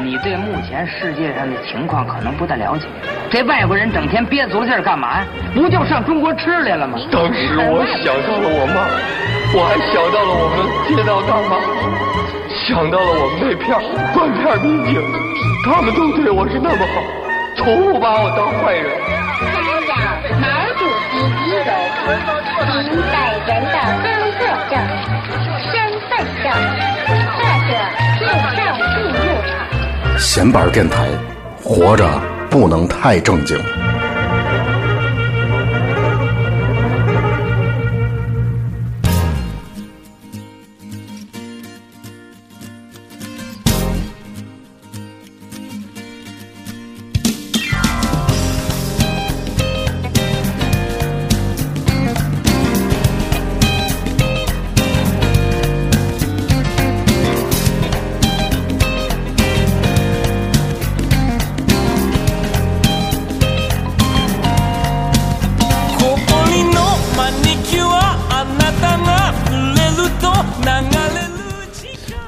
你对目前世界上的情况可能不太了解。这外国人整天憋足了劲儿干嘛呀？不就上中国吃来了吗？当时我想到了我妈，我还想到了我们街道大妈，想到了我们那片断片民警，他们都对我是那么好，从不把我当坏人。查找毛主席遗容，您本人的工作证、身份证或者护照进入场。闲板电台，活着不能太正经。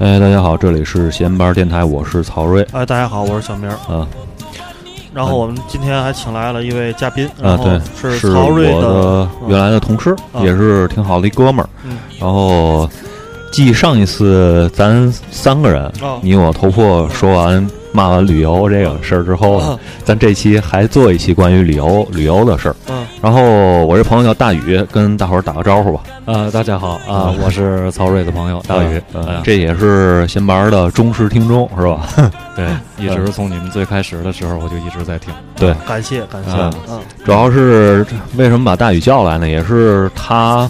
哎，大家好，这里是闲班电台，我是曹瑞。哎，大家好，我是小明儿。啊然后我们今天还请来了一位嘉宾，啊对，是曹睿我的原来的同事，啊也是挺好的一哥们儿。嗯然后，继上一次咱三个人，啊你我头破说完骂完旅游这个事儿之后，啊咱这期还做一期关于旅游旅游的事儿。嗯然后我这朋友叫大宇，跟大伙儿打个招呼吧。呃，大家好啊啊，我是曹睿的朋友大宇。这也是闲班的忠实听众，是吧？对，一直从你们最开始的时候我就一直在听。对，感谢感谢，啊嗯主要是为什么把大宇叫来呢？也是他，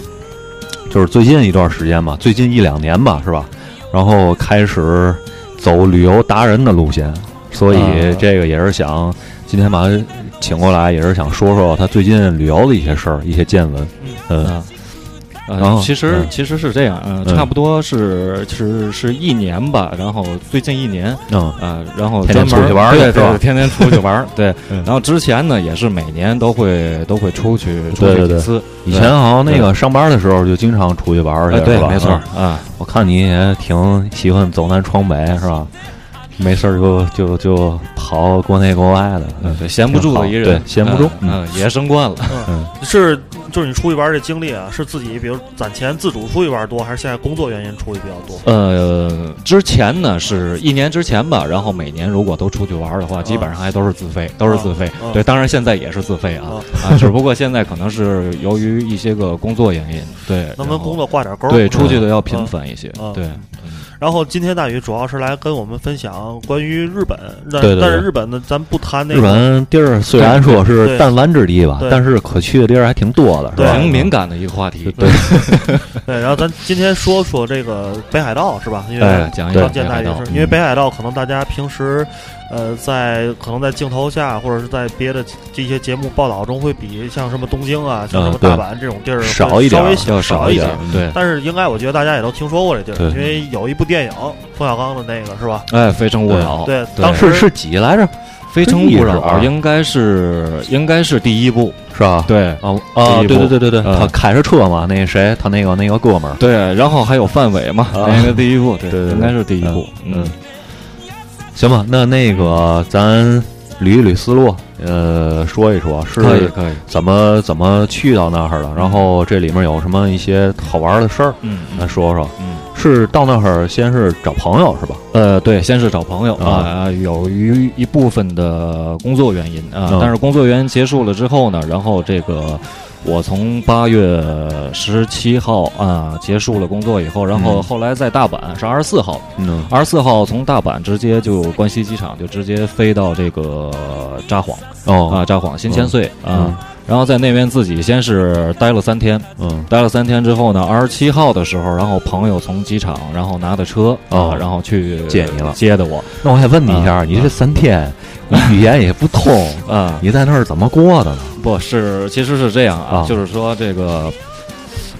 就是最近一段时间吧，最近一两年吧，是吧？然后开始走旅游达人的路线，所以啊。这个也是想今天把他请过来，也是想说说他最近旅游的一些事儿、一些见闻。嗯呃，其实嗯。其实是这样，呃，嗯。差不多是是是一年吧，然后最近一年嗯啊，然后天天专门出去玩儿对对，天天出去玩儿，对。嗯。然后之前呢，也是每年都会都会出去出对对对去几次。以前好像那个上班的时候就经常出去玩儿对是，吧？没错嗯。啊，我看你也挺喜欢走南闯北，是吧？没事儿就就就跑国内国外的，嗯。对，闲不住的一人，对闲不住嗯，嗯。野生惯了。嗯，是就是你出去玩这经历啊，是自己比如攒钱自主出去玩多，还是现在工作原因出去比较多？呃，之前呢是一年之前吧，然后每年如果都出去玩的话，基本上还都是自费，都是自费。啊对，当然现在也是自费啊啊，只不过现在可能是由于一些个工作原因，对，能不能工作挂点钩？对出去的要频繁一些啊，对。然后今天大宇主要是来跟我们分享关于日本，但对对对。但是日本呢，咱不谈那个日本地儿虽然说是对弹丸之地吧对，但是可去的地儿还挺多的，是对。吧？挺敏感的一个话题，对 对，然后咱今天说说这个北海道是吧？因为哎，讲一讲刚见大宇北海道是，因为北海道可能大家平时，呃，在可能在镜头下或者是在别的这些节目报道中，会比像什么东京啊、像什么大阪这种地儿少一点稍微小要少。一点，对，但是应该我觉得大家也都听说过这地儿，因为有一部电影冯小刚的那个是吧？哎，《非诚勿扰》对，当时是是几来着？《非诚勿扰》应该是应该是第一部，是吧？对啊啊，对对对对对，嗯他开着车嘛，那谁，他那个那个哥们儿，对，然后还有范伟嘛，啊那个第一部，对对对对应该是第一部，嗯，行吧，那那个咱捋一捋思路，呃，说一说是可以可以，怎么怎么去到那儿了，然后这里面有什么一些好玩的事儿，嗯来说说。嗯。是到那儿先是找朋友是吧？呃，对，先是找朋友啊啊，有于一部分的工作原因啊嗯，但是工作原因结束了之后呢，然后这个我从八月十七号啊结束了工作以后，然后嗯。后来在大阪是二十四号，嗯。二十四号从大阪直接就关西机场就直接飞到这个札幌哦。啊，札幌新千岁嗯。啊，然后在那边自己先是待了三天，嗯。待了三天之后呢，二十七号的时候，然后朋友从机场，然后拿的车哦。啊，然后去接你了。接的我。那我想问你一下，啊。你这三天你语言也不通，啊，你在那儿怎么过的呢？不是，其实是这样啊，啊。就是说这个，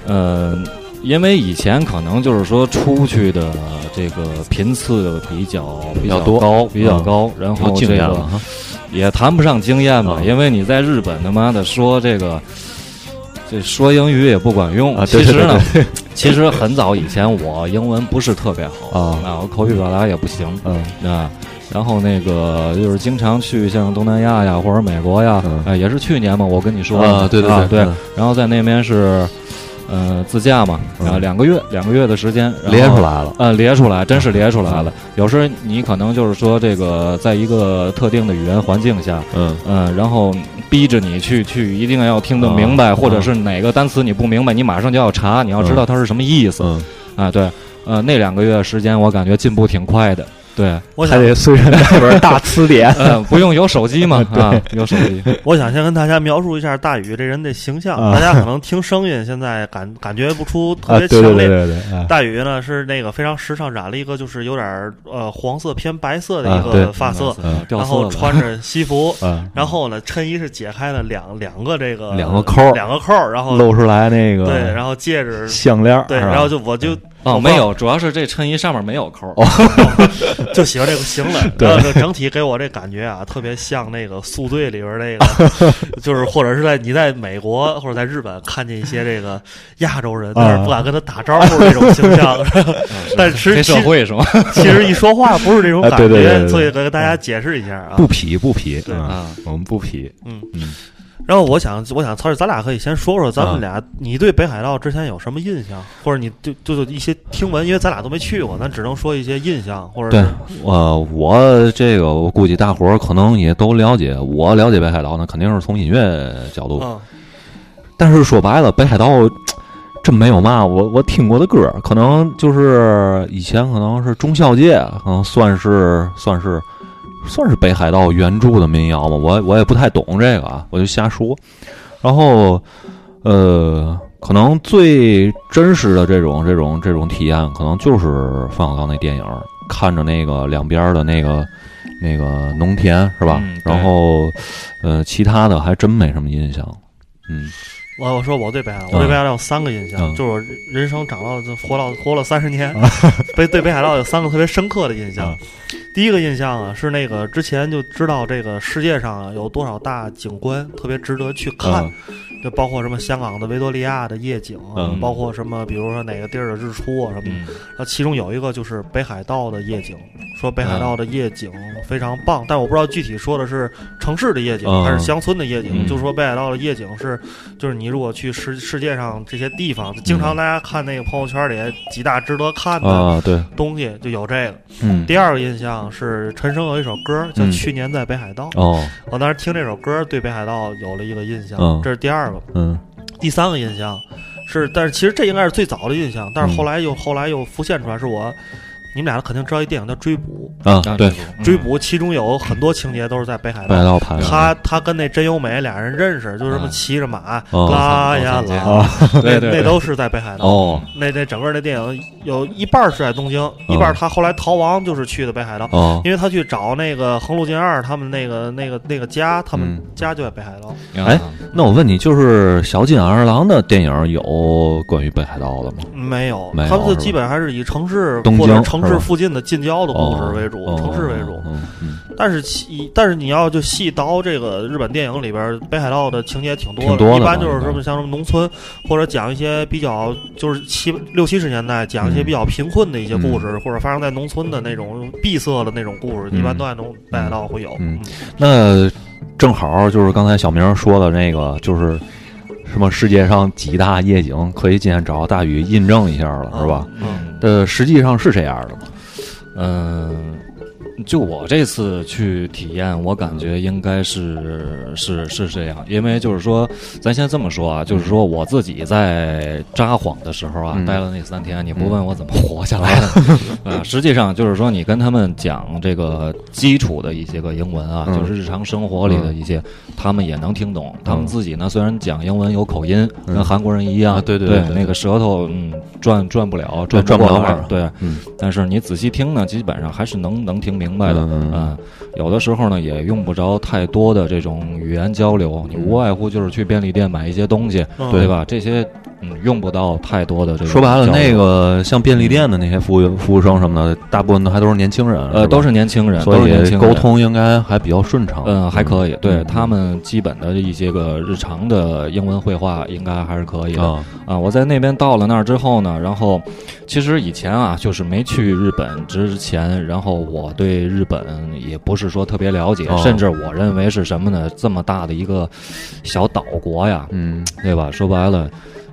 呃，因为以前可能就是说出去的这个频次比较比较多。高，比较嗯高，然后这个。也谈不上经验吧，啊。因为你在日本他妈的说这个。这说英语也不管用。其实呢，其实很早以前我英文不是特别好啊。我口语表达也不行。嗯。啊。然后那个就是经常去像东南亚呀或者美国呀，嗯。哎，也是去年嘛，我跟你说啊对对啊对然后在那边是呃自驾嘛，嗯啊两个月两个月的时间，列出来了。呃，列出来，真是列出来了。有时候你可能就是说，这个在一个特定的语言环境下，嗯嗯、然后逼着你去去一定要听得明白，啊或者是哪个单词你不明白，你马上就要查，你要知道它是什么意思、嗯，啊。对，呃，那两个月时间我感觉进步挺快的。对，我想还得随身带本大词典。呃，不用有手机嘛，啊，有手机。我想先跟大家描述一下大宇这人的形象，啊大家可能听声音现在感感觉不出特啊，别强烈。对对对对，哎大宇呢是那个非常时尚，染了一个就是有点儿呃黄色偏白色的一个发色，嗯然后。穿着西服，嗯，然后呢衬衣是解开了两两个这个两个扣儿两个扣儿，然后露出来那个对，然后戒指项链，对，然后就我就哦，没有，主要是这衬衣上面没有扣。就喜欢这个型的，对 然后就整体给我这感觉啊，特别像那个宿醉里边那个，就是或者是在你在美国或者在日本看见一些这个亚洲人，但是不敢跟他打招呼这种形象，但是黑其实社会是吗？其实一说话不是这种啊感觉，对对对对对。所以跟大家解释一下啊。不。痞不痞，对。嗯啊，我们不痞，嗯。嗯然后我想，我想，曹师，咱俩可以先说说咱啊。们俩，你对北海道之前有什么印象，或者你就就就一些听闻，因为咱俩都没去过，咱只能说一些印象，或者对呃，我我这个我估计大伙儿可能也都了解，我了解北海道呢，肯定是从音乐角度，嗯。但是说白了，北海道真没有嘛，我我听过的歌，可能就是以前可能是中孝界，可能算是算是算是北海道原著的民谣嘛，我我也不太懂这个啊，我就瞎说。然后呃，可能最真实的这种这种这种体验，可能就是冯小刚那电影，看着那个两边的那个那个农田是吧？嗯然后呃，其他的还真没什么印象。嗯我我说我对北海道，我对北海道有三个印象，嗯。就是我人生长到就活到 活了三十年，北对北海道有三个特别深刻的印象。啊第一个印象啊，是那个之前就知道这个世界上啊有多少大景观特别值得去看，嗯就包括什么香港的维多利亚的夜景包括什么比如说哪个地儿的日出啊什么其中有一个就是北海道的夜景，说北海嗯道的夜景非常棒，但我不知道具体说的是城市的夜景、嗯还是乡村的夜景。嗯就说北海道的夜景是，就是你如果去世世界上这些地方，经常大家看那个朋友圈里几大值得看的东西，就有这个。嗯，第二个印象是陈升有一首歌叫《嗯去年在北海道》，哦，我当时听这首歌对北海道有了一个印象，嗯这是第二个。嗯第三个印象是，但是其实这应该是最早的印象，但是嗯后来又、后来又浮现出来，是我你们俩肯定知道一电影叫《追捕。啊，追捕其中有很多情节都是在北海北海道。道拍的，他他跟那真由美俩人认识，就是什么嗯。骑着马哦。拉呀拉，那对对对。那都是在北海道。哦。那那整个那电影有一半是在东京，一半他后来逃亡就是去的北海道，哦，因为他去找那个横路健二他们那个那个那个家，他们嗯。家就在北海道。哎那我问你，就是小津安二郎的电影有关于北海道的吗？没有，他们就是基本还是以城市东或者城市京是附近的近郊的故事为主，哦城市为主。但是其但是你要就细刀这个日本电影里边，北海道的情节挺多的一般就是什么像什么农村，或者讲一些比较就是七六七十年代讲一些嗯。比较贫困的一些故事，或者发生在农村的那种闭塞的那种故事，嗯一般都在农北海道会有。嗯。那正好就是刚才小明说的那个，就是什么世界上几大夜景，可以今天找大宇印证一下了，是吧？嗯呃，实际上是这样的嘛？嗯，就我这次去体验，我感觉应该是是是这样，因为就是说，咱先这么说啊，就是说我自己在札幌的时候啊，嗯。待了那三天，你不问我怎么活下来的，啊，实际上就是说，你跟他们讲这个基础的一些个英文啊，嗯。就是日常生活里的一些，他们也能听懂。他们自己呢，虽然讲英文有口音，嗯。跟韩国人一样，啊对对对那个舌头嗯转转不了，对转转不了弯儿对。嗯。但是你仔细听呢，基本上还是能能听明白的。嗯有的时候呢，也用不着太多的这种语言交流，你无外乎就是去便利店买一些东西，嗯对吧？这些嗯，用不到太多的这个。说白了，那个像便利店的那些服务服务生什么的，大部分都还都是年轻人，呃，都是年轻人，所以沟通应该还比较顺畅。嗯，还可以，对嗯他们基本的一些个日常的英文绘画应该还是可以的啊啊。我在那边到了那儿之后呢，然后其实以前啊，就是没去日本之前，然后我对日本也不是说特别了解，哦甚至我认为是什么呢？这么大的一个小岛国呀，嗯对吧？说白了。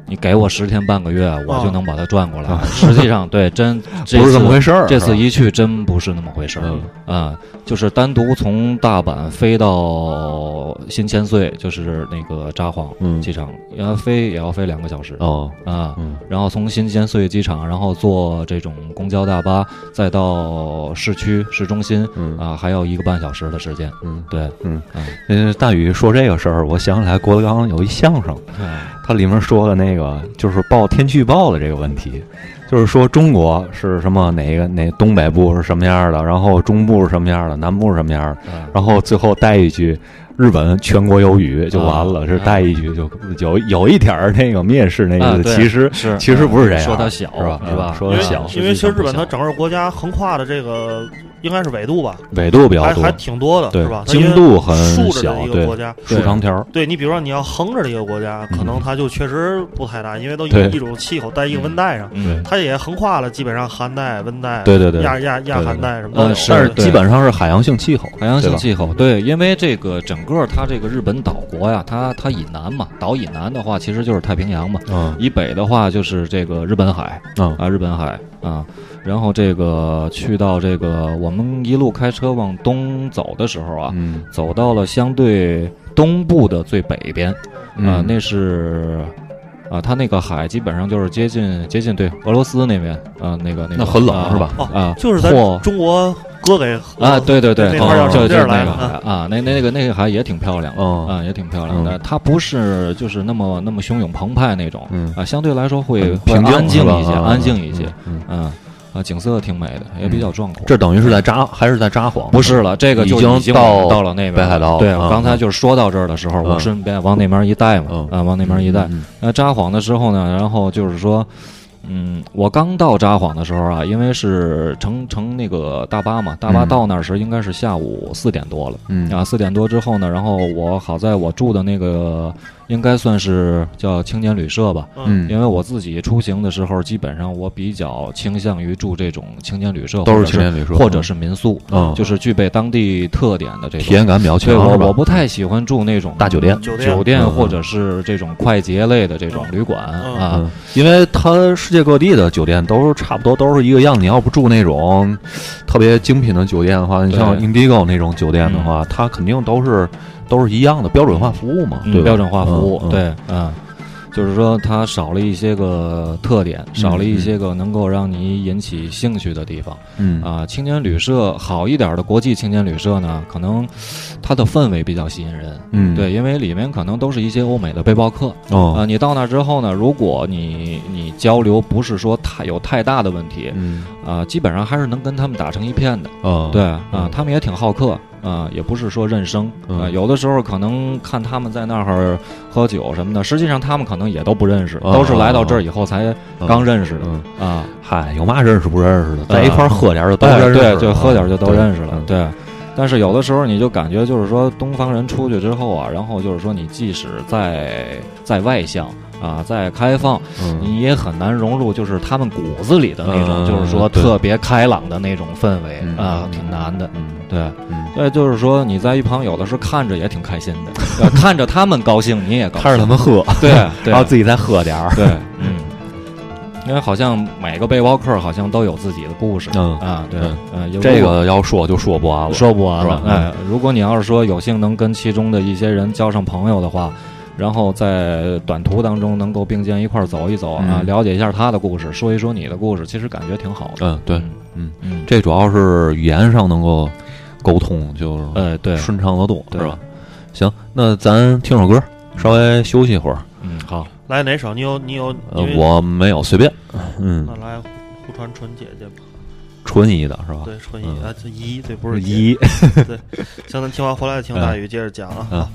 你给我十天半个月，我就能把它转过来。啊 实际上，对，真 这不是这么回事儿这次一去，真不是那么回事儿。嗯啊，就是单独从大阪飞到新千岁，就是那个札幌嗯机场，要飞也要飞两个小时。哦啊，嗯然后从新千岁机场，然后坐这种公交大巴，再到市区市中心，嗯啊，还要一个半小时的时间。嗯对，嗯嗯，呃，大宇说这个事儿，我想起来郭德纲有一相声，他里面说的那个就是报天气预报的这个问题，就是说中国是什么哪个哪东北部是什么样的，然后中部是什么样的，南部是什么样的，嗯然后最后带一句。日本全国有雨就完了，啊是带一句就有有一点儿那个蔑视那个，啊对其实是其实不是这样，说它小是吧？是吧因为说它小，因为其实日本它它整个国家横跨的这个应该是纬度吧，纬度比较多还还，挺多的，对是吧？它经度很竖着小的一个国家，竖长条儿，对你比如说你要横着的一个国家，可能它就确实不太大，因为都一一种气候在一个温带上，嗯，它也横跨了基本上寒带、温带、对对对亚亚亚寒带什么都有。呃是对但是基本上是海洋性气候，海洋性气候，对，因为这个整个它这个日本岛国呀，它它以南嘛，岛以南的话其实就是太平洋嘛，嗯以北的话就是这个日本海嗯啊，日本海啊，然后这个去到这个我们一路开车往东走的时候啊，嗯走到了相对东部的最北边啊，嗯那是。啊，它那个海基本上就是接近接近对俄罗斯那边啊，那个那个那很冷啊是吧哦啊，就是咱或中国割给啊，对对对，那块儿要就就是那个啊，那那个那个海也挺漂亮的哦啊，也挺漂亮的。嗯它不是就是那么那么汹涌澎湃那种嗯啊，相对来说会平静安静一些，安静一些，嗯，嗯啊，景色挺美的，也比较壮阔。这等于是在札还是在札幌？不是了，这个就已经到到了那边北海道对，刚才就是说到这儿的时候，我嗯顺便往那边一带嘛嗯，啊，往那边一带。嗯那札幌的时候呢，然后就是说，嗯，我刚到札幌的时候啊，因为是乘乘那个大巴嘛，大巴嗯到那儿时应该是下午四点多了。嗯啊，四点多之后呢，然后我好在我住的那个应该算是叫青年旅社吧，嗯，因为我自己出行的时候，基本上我比较倾向于住这种青年旅社，都是或者青年旅社。或者是民宿，嗯。就是具备当地特点的这种体验感比较强。对我我不太喜欢住那种大酒店。酒店酒店嗯。或者是这种快捷类的这种旅馆嗯。啊。嗯，因为它世界各地的酒店都是差不多都是一个样。你要不住那种特别精品的酒店的话，你像 Indigo 那种酒店的话，它肯定都是都是一样的标准化服务嘛，对？嗯标准化服务，对，嗯，就是说它少了一些个特点，少了一些个能够让你引起兴趣的地方。嗯。啊。青年旅社好一点的国际青年旅社呢，可能它的氛围比较吸引人，嗯，对，因为里面可能都是一些欧美的背包客，哦，啊，你到那之后呢，如果你你交流不是说太有太大的问题，嗯。啊，基本上还是能跟他们打成一片的。哦，对啊嗯，他们也挺好客啊，也不是说认生啊。嗯有的时候可能看他们在那儿喝酒什么的，实际上他们可能也都不认识，哦都是来到这儿以后才刚认识的嗯，啊。嗨，有嘛认识不认识的，在一块儿喝点儿就都哎认识了，对，就喝点儿就都认识了嗯，对。但是有的时候你就感觉就是说东方人出去之后啊，然后就是说你即使再再外向啊，再开放，嗯。你也很难融入就是他们骨子里的那种，嗯就是说特别开朗的那种氛围嗯啊，挺难的。嗯对，嗯，对，就是说你在一旁有的时候看着也挺开心的，呃看着他们高兴，你也高兴，看着他们喝，对，对 然后自己再喝点儿，对，嗯，因为好像每个背包客好像都有自己的故事，嗯啊，对嗯，这个要说就说不完了，说不完。了哎，如果你要是说有幸能跟其中的一些人交上朋友的话，然后在短途当中能够并肩一块儿走一走啊，嗯了解一下他的故事，说一说你的故事，其实感觉挺好的。嗯，对，嗯嗯，嗯，这主要是语言上能够沟通，就是哎，对，顺畅得多，对是吧？行，那咱听首歌，稍微休息一会儿。嗯，好，来哪首？你有你有？呃因，为我没有，随便，嗯那，来胡传纯姐姐吧。纯一的是吧？对，纯一嗯啊，这一对不是姐一，对。行，咱听完回来听大宇接着讲啊。嗯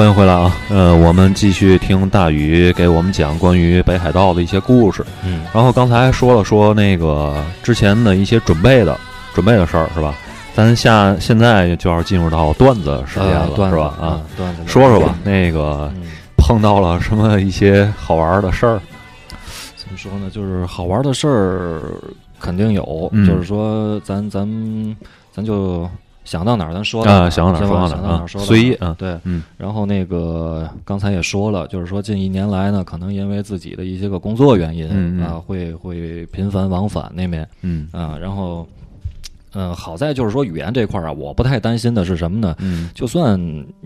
欢迎回来啊！呃，我们继续听大宇给我们讲关于北海道的一些故事。嗯，然后刚才说了说那个之前的一些准备的准备的事儿是吧？咱下现在就要进入到段子时间了，呃段子是吧？啊，，段子，说说吧，那个嗯碰到了什么一些好玩的事儿？怎么说呢？就是好玩的事儿肯定有，嗯就是说咱咱咱就想到哪儿咱说啊想到哪儿是吧想说到哪儿说随意啊对，嗯。然后那个刚才也说了，就是说近一年来呢，可能因为自己的一些个工作原因啊，会会频繁往返那边嗯。啊，然后。嗯，好在就是说语言这块儿啊，我不太担心的是什么呢？嗯。就算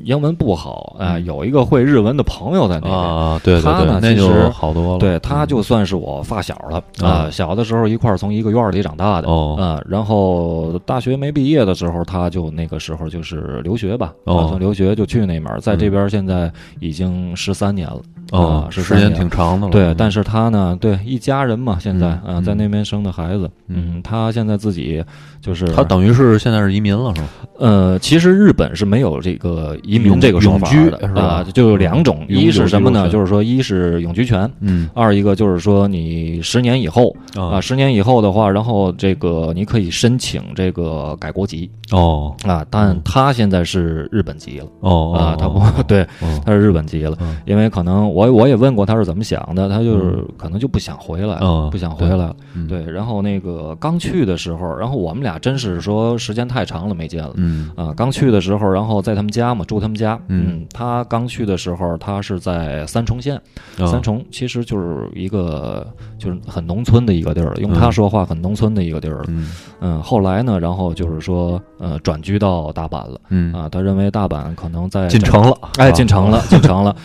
英文不好啊、嗯。有一个会日文的朋友在那边，啊，对对他呢，那就其实好多了。对，他就算是我发小了啊啊、小的时候一块儿从一个院里长大的哦啊、然后大学没毕业的时候，他就那个时候就是留学吧，哦。留学就去那边，在这边现在已经十三年了，哦啊，13时间年挺长的了。对，但是他呢，对一家人嘛，现在啊、嗯。在那边生的孩子，嗯。嗯，他现在自己就是他等于是现在是移民了，是吗？呃，其实日本是没有这个移民这个说法的是吧啊，就有两种，一是什么呢？就是说，一是永居权，嗯二一个就是说你十年以后啊，十年以后的话，然后这个你可以申请这个改国籍哦啊，但他现在是日本籍了哦啊，他不对，哦他是日本籍了嗯，因为可能我我也问过他是怎么想的，他就是可能就不想回来嗯，不想回来对，然后那个刚去的时候，然后我们俩真是说时间太长了没见了。嗯啊，刚去的时候，然后在他们家嘛，住他们家。嗯他刚去的时候，他是在三重县，哦三重其实就是一个就是很农村的一个地儿，用他嗯说话很农村的一个地儿了。嗯嗯，后来呢，然后就是说，呃，转居到大阪了。嗯啊，他认为大阪可能在进城了，哎，啊进城了，进城了。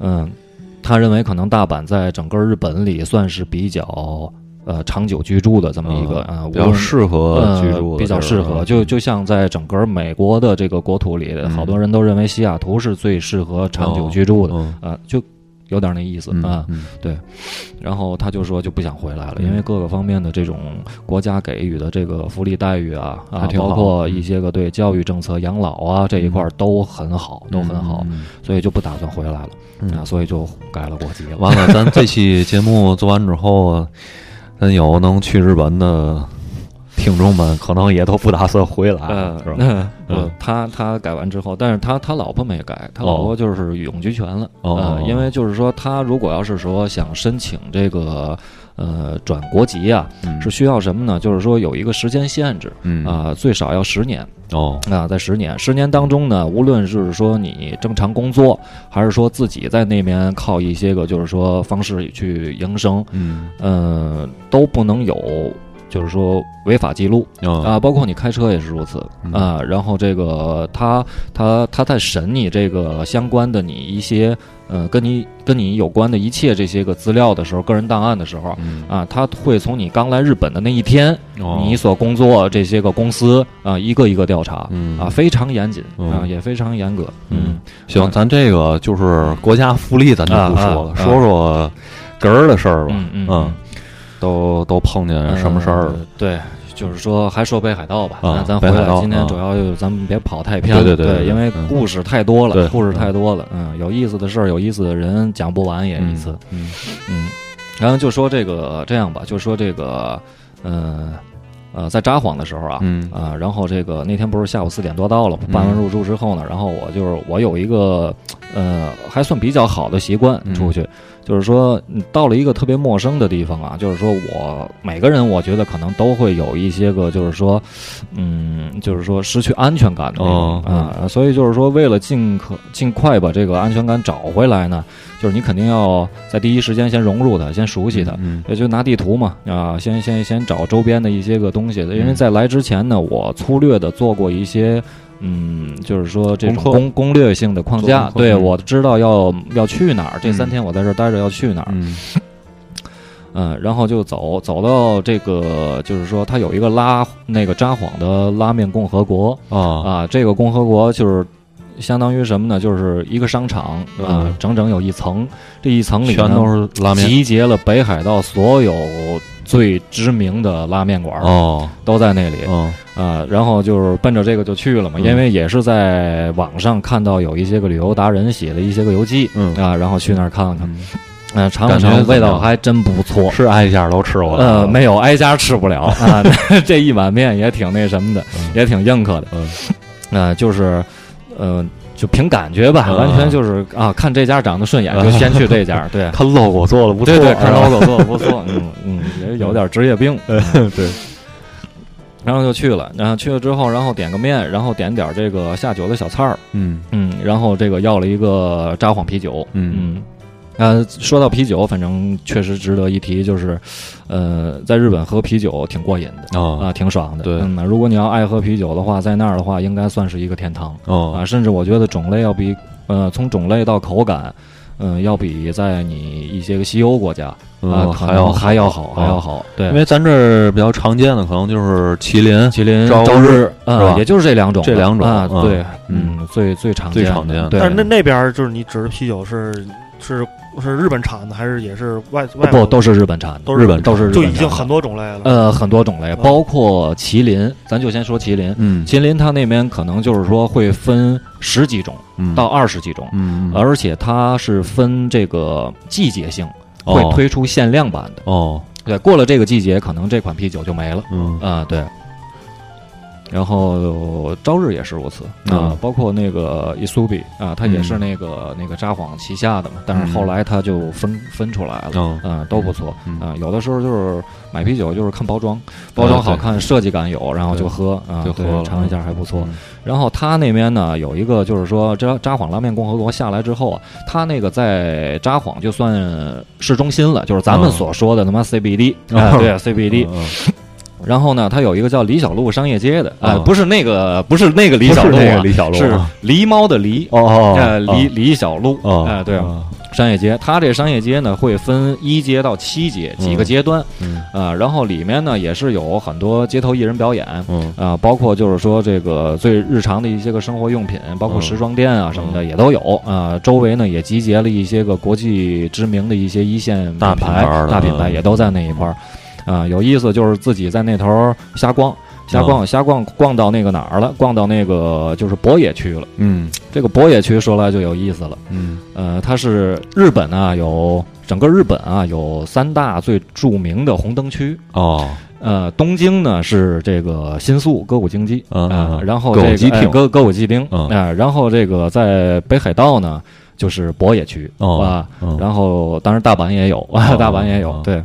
嗯，他认为可能大阪在整个日本里算是比较呃长久居住的这么一个啊，无比较适合居住呃，比较适合。就就像在整个美国的这个国土里，嗯。好多人都认为西雅图是最适合长久居住的嗯啊，就有点那意思嗯啊。嗯。然后他就说就不想回来了，嗯。因为各个方面的这种国家给予的这个福利待遇啊啊包括一些个对教育政策、养老啊这一块都很好，都很好，嗯所以就不打算回来了嗯。啊，所以就改了国籍了。完了，咱这期节目做完之后，咱有能去日本的听众们，可能也都不打算回来嗯，他他改完之后，但是他他老婆没改，他老婆就是永居权了。哦。呃，因为就是说，他如果要是说想申请这个呃转国籍啊，嗯。是需要什么呢？就是说有一个时间限制嗯。啊，最少要十年。哦。啊，在十年，十年当中呢，无论是说你正常工作，还是说自己在那边靠一些个就是说方式去营生，嗯。呃，都不能有就是说违法记录。啊啊，包括你开车也是如此。嗯。啊。然后这个他他他在审你这个相关的你一些呃跟你跟你有关的一切这些个资料的时候，个人档案的时候。嗯。啊，他会从你刚来日本的那一天，哦。你所工作这些个公司啊，一个一个调查，嗯。啊，非常严谨嗯。啊，也非常严格。嗯，行，咱这个就是国家福利，咱就不说了，啊啊啊。说说哏儿的事儿吧。嗯嗯。嗯，都都碰见什么事儿了呃？对，就是说还说北海道吧。啊那咱回来，今天主要就是咱们别跑太偏了。对对对对因为嗯故事太多对了，故事太多了。嗯，有意思的事儿，有意思的人，讲不完也一次。嗯嗯，然后就说这个这样吧，就说这个，嗯呃，在札幌的时候啊，嗯啊，然后这个那天不是下午四点多到了办完入住之后呢，然后我就是我有一个呃还算比较好的习惯嗯出去，就是说你到了一个特别陌生的地方啊，就是说我每个人我觉得可能都会有一些个就是说，嗯，就是说失去安全感的哦嗯。啊，所以就是说为了尽可尽快把这个安全感找回来呢，就是你肯定要在第一时间先融入它，先熟悉它。嗯也就拿地图嘛，啊，先先先找周边的一些个东西，因为嗯。在来之前呢，我粗略的做过一些，嗯，就是说这种攻攻略性的框架，对我知道要要去哪儿，这三天我在这儿待着要去哪儿，嗯。嗯，然后就走走到这个，就是说它有一个拉那个札幌的拉面共和国。啊。啊，这个共和国就是。相当于什么呢？就是一个商场啊嗯，整整有一层，这一层里呢全都是拉面。集结了北海道所有最知名的拉面馆儿哦，都在那里。嗯啊。然后就是奔着这个就去了嘛，嗯。因为也是在网上看到有一些个旅游达人写的一些个游记嗯。啊，然后去那儿看看，嗯，啊，尝了尝，味道还真不错。是挨家都吃过，呃，没有挨家吃不了 啊，这一碗面也挺那什么的，嗯。也挺硬壳的。嗯。呃，就是，呃，就凭感觉吧，嗯。完全就是啊，看这家长得顺眼就先去这家，对。看 logo 做的不错，对对，看 logo 做的不错，嗯嗯，也有点职业病，对，然后就去了，然后去了之后，然后点个面，然后点点这个下酒的小菜儿，嗯。嗯，然后这个要了一个札幌啤酒，嗯。嗯，呃，说到啤酒，反正确实值得一提，就是，呃，在日本喝啤酒挺过瘾的哦。啊，挺爽的。对。嗯，如果你要爱喝啤酒的话，在那儿的话，应该算是一个天堂。哦。啊，甚至我觉得种类要比，呃，从种类到口感。嗯，要比在你一些个西欧国家啊嗯，还要还要好，好还要好。对，因为咱这儿比较常见的可能就是麒麟、麒麟、朝朝日啊，是吧？也就是这两种，这两种啊，嗯对，嗯嗯，最最常见的最常见但是那那边儿就是你指的啤酒是是是日本产的，还是也是外外不都是日本产的，都是日本都是日就本产的已经很多种类了。呃很多种类，包括麒麟，咱就先说麒麟。嗯麒麟它那边可能就是说会分十几种嗯到二十几种，嗯嗯而且它是分这个季节性，哦会推出限量版的。哦对，过了这个季节，可能这款啤酒就没了。嗯啊，对。然后朝日也是如此。啊。嗯，包括那个伊苏比啊，它也是嗯。那个那个札幌旗下的嘛，但是后来它就分分出来了，嗯啊，都不错嗯。啊。有的时候就是买啤酒就是看包装，包装好看，设计感有，然后就喝啊，就喝了尝一下还不错。嗯。然后他那边呢有一个就是说札札幌拉面共和国下来之后啊，他那个在札幌就算市中心了，就是咱们嗯。所说的他妈 CBD 啊，对 CBD。嗯然后呢，它有一个叫李小璐商业街的，啊，嗯不是那个，不是那个李小璐不是那啊，个李小璐是啊狸猫的狸，哦哦呃，李李小璐，哦哎，对，哦商业街，它这商业街呢会分一街到七街几个阶段，嗯啊，然后里面呢也是有很多街头艺人表演，嗯。啊，包括就是说这个最日常的一些个生活用品，包括嗯。时装店啊什么的也都有啊。周围呢也集结了一些个国际知名的一些一线大品牌大品牌嗯。也都在那一块儿。啊，有意思就是自己在那头瞎逛。瞎逛嗯瞎逛逛到那个哪儿了？逛到那个就是博野区了。嗯这个博野区说来就有意思了。嗯呃，它是日本啊，有整个日本啊有三大最著名的红灯区。哦呃，东京呢是这个新宿歌舞竞技嗯啊、嗯然后这个歌舞伎町。哎歌歌舞伎町啊、嗯然后这个在北海道呢就是博野区、哦啊，嗯。然后当然大阪也有，大阪也有、哦对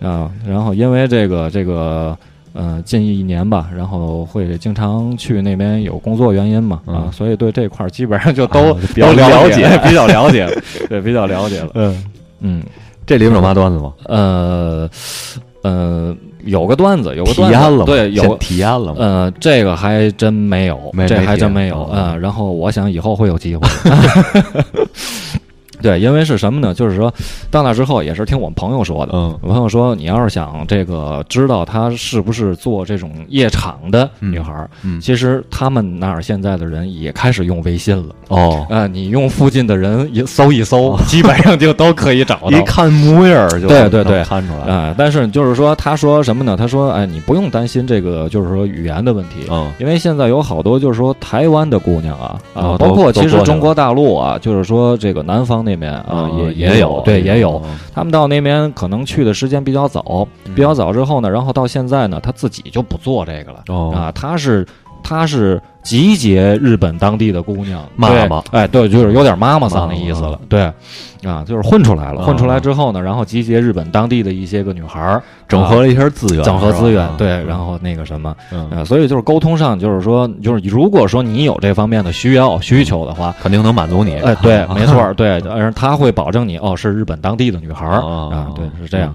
啊，然后因为这个这个。呃，近一年吧，然后会经常去那边有工作原因嘛，啊，嗯所以对这块儿基本上就都、啊比较都了了解 比较了解，对，比较了解了。嗯，嗯，这里面有嘛段子吗？呃呃，有个段子，有个体段子，验了？对，有体验了吗？呃，这个还真没有，这还真没有嗯啊、然后我想以后会有机会。对，因为是什么呢？就是说到那之后，也是听我们朋友说的。嗯我朋友说，你要是想这个知道她是不是做这种夜场的女孩儿，嗯其实他们那儿现在的人也开始用微信了。哦，啊、你用附近的人一搜一搜，基本上就都可以找到。一看模样儿就对对对看出来。啊、但是就是说，他说什么呢？他说，哎，你不用担心这个，就是说语言的问题。嗯因为现在有好多就是说台湾的姑娘啊啊，哦包括其实中国大陆啊，就是说这个南方那边啊嗯也也有对也有，嗯他们到那边可能去的时间比较早，比较早之后呢，然后到现在呢，他自己就不做这个了哦。啊，他是他是集结日本当地的姑娘。妈妈。哎，对，就是有点妈妈桑的意思妈了，对，啊，就是混出来了，啊。混出来之后呢，然后集结日本当地的一些个女孩儿，整合了一下资源，整合资源，对，嗯。然后那个什么，嗯，啊，所以就是沟通上，就是说，就是如果说你有这方面的需要需求的话，肯定能满足你。哎，对，没错，对，而他会保证你哦是日本当地的女孩儿。啊啊，对，是这样。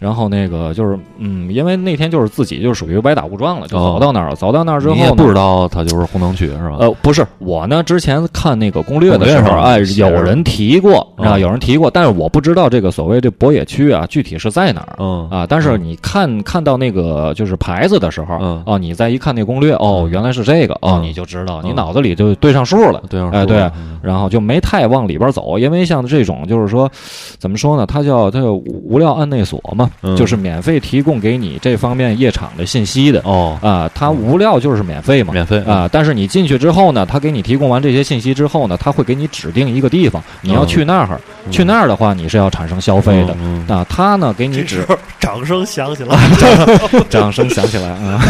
嗯然后那个就是，嗯，因为那天就是自己就属于歪打误撞了，就哦走到那儿了。走到那儿之后呢，你也不知道它就是红灯区是吧？呃，不是我呢，之前看那个攻略的时候，哎，有人提过啊，哦有人提过，但是我不知道这个所谓这博野区啊，具体是在哪儿。嗯啊，但是你看看到那个就是牌子的时候，嗯哦，你再一看那攻略，哦，原来是这个，哦，嗯你就知道，你嗯脑子里就对上数了。对上哎，对，嗯然后就没太往里边走，因为像这种就是说，怎么说呢？它叫它叫无无料案内所嘛，嗯。就是免费提供给你这方面夜场的信息的。哦，啊，它无料就是免费嘛，免费啊。但是你进去之后呢，他给你提供完这些信息之后呢，他会给你指定一个地方，你要去那儿，去那儿的话你是要产生消费的。嗯啊，他呢给你指掌声响起来，掌声响起来啊，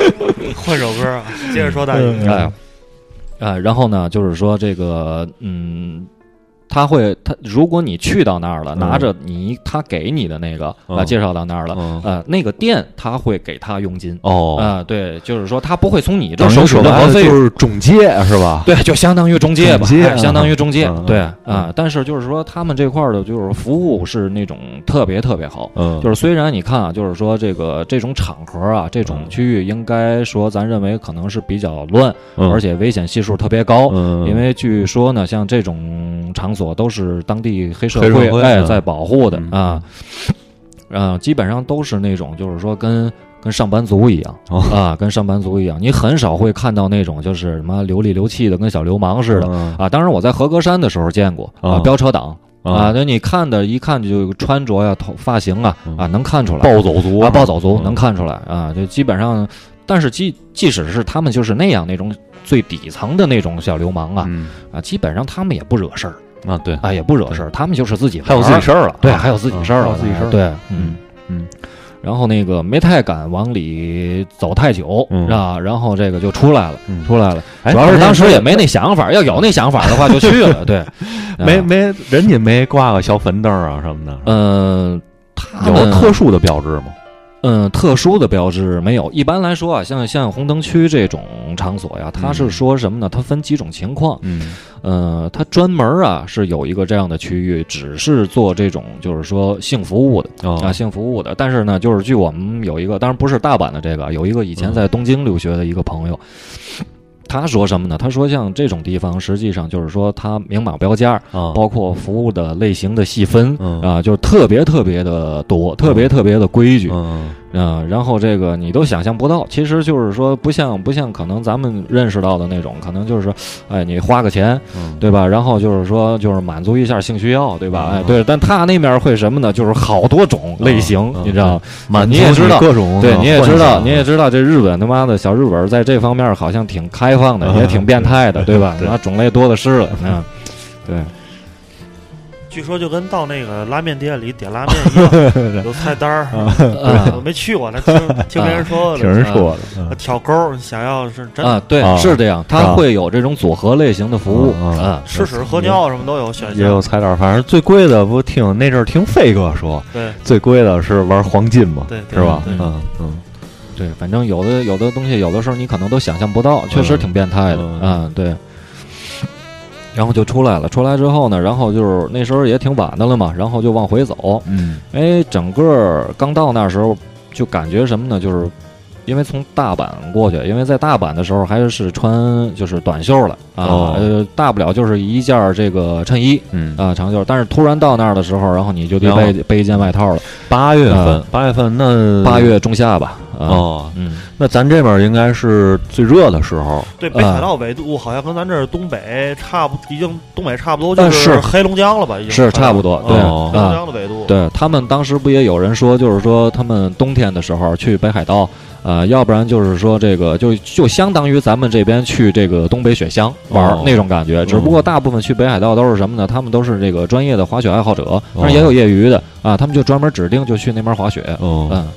换首歌啊，接着说大爷，哎，啊，然后呢，就是说这个，嗯，他会，他如果你去到那儿了，嗯。拿着你他给你的那个啊，嗯介绍到那儿了，嗯。呃，那个店他会给他佣金。哦，啊，对，就是说他不会从你这收取任何费用，是中介是吧？对，就相当于中介吧，相当于中介嗯，对嗯。啊。但是就是说他们这块儿的，就是服务是那种特别特别好，嗯，就是虽然你看啊，就是说这个这种场合啊，这种区域应该说咱认为可能是比较乱，嗯。而且危险系数特别高。嗯，因为据说呢，像这种场所都是当地黑社会嗯。哎在保护的嗯。啊，呃，基本上都是那种就是说跟跟上班族一样哦。啊，跟上班族一样，你很少会看到那种就是什么流里流气的，跟小流氓似的。嗯。啊。当然我在合歌山的时候见过啊，啊飙车党。啊，啊，那你看的，一看就穿着呀、头发型啊，啊，能看出来。暴走族。啊，暴走族嗯。能看出来啊，就基本上，但是即即使是他们就是那样那种最底层的那种小流氓啊嗯。啊，基本上他们也不惹事儿啊，对，啊，也不惹事儿，他们就是自己还有自己事儿了，对，啊还有自己事儿了，自己事儿，对，嗯嗯。嗯然后那个没太敢往里走太久，嗯啊，然后这个就出来了，嗯出来了。哎。主要是当时也没那想法，要有那想法的话就去了，对，啊，没没人家没挂个小粉灯啊什么的，嗯，他有特殊的标志吗？嗯，特殊的标志没有。一般来说啊，像像红灯区这种场所呀，它是说什么呢？它分几种情况。嗯呃，它专门啊是有一个这样的区域，只是做这种就是说性服务的哦啊，性服务的。但是呢，就是据我们有一个，当然不是大阪的这个，有一个以前在东京留学的一个朋友。他说什么呢？他说像这种地方，实际上就是说它明码标价，啊，包括服务的类型的细分嗯啊，就是特别特别的多，特别特别的规矩。嗯啊，然后这个你都想象不到，其实就是说不像不像可能咱们认识到的那种，可能就是说，哎，你花个钱，嗯，对吧？然后就是说就是满足一下性需要，对吧？嗯哎，对，但他那面会什么呢？就是好多种类型，嗯你知道？满足你也知道各种对，你也知道，你也知道，这日本他妈的小日本在这方面好像挺开放的，嗯也挺变态的，对吧？对那种类多的是了，嗯，对，据说就跟到那个拉面店里点拉面一样，有菜单儿。啊我没去过，那听听别人说的。听人说的，嗯。挑钩儿，想要是真啊，对，啊。是这样，它会有这种组合类型的服务嗯吃屎喝尿什么都有选项。也有菜单儿，反正最贵的不听那阵儿听飞哥说，对。最贵的是玩黄金嘛，对对是吧？嗯嗯。对，反正有的有的东西，有的时候你可能都想象不到，确实挺变态的嗯。啊。对，然后就出来了，出来之后呢，然后就是那时候也挺晚的了嘛，然后就往回走。嗯。哎，整个刚到那时候就感觉什么呢？就是因为从大阪过去，因为在大阪的时候还是穿就是短袖了啊，哦。呃，大不了就是一件儿这个衬衣嗯，啊长袖，但是突然到那儿的时候，然后你就得背背一件外套了。八月份啊，八月份那八月中下吧，啊，哦，嗯，那咱这边应该是最热的时候，对，北海道纬度好像跟咱这儿东北差不，已经东北差不多，呃就是黑龙江了吧？已经是差不多对哦黑龙江的纬度。对他们当时不也有人说，就是说他们冬天的时候去北海道，呃，要不然就是说这个就就相当于咱们这边去这个东北雪乡玩那种感觉。只不过大部分去北海道都是什么呢？他们都是这个专业的滑雪爱好者，哦当然也有业余的啊，他们就专门指定就去那边滑雪。哦，嗯，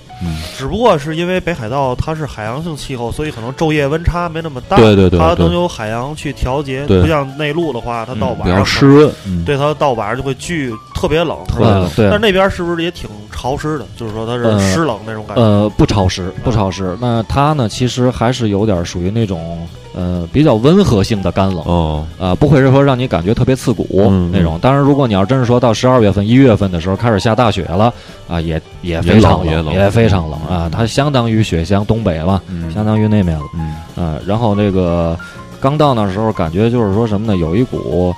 只不过是因为北海道它是海洋性气候，所以可能昼夜温差没那么大。对对对对它能有海洋去调节，不像内陆的话，它到比较晚上湿润，嗯，对它到晚上就会巨特别冷，特别冷？对但是那边是不是也挺潮湿的？就是说它呃是湿冷那种感觉。呃，不潮湿，不潮湿。那它呢，其实还是有点属于那种呃比较温和性的干冷。哦，啊、不会是说让你感觉特别刺骨、嗯那种。当然，如果你要真是说到十二月份、一月份的时候开始下大雪了啊，也也也非常冷也非常冷啊。它相当于雪乡东北嘛，嗯相当于那面了嗯啊。然后那个刚到那时候，感觉就是说什么呢？有一股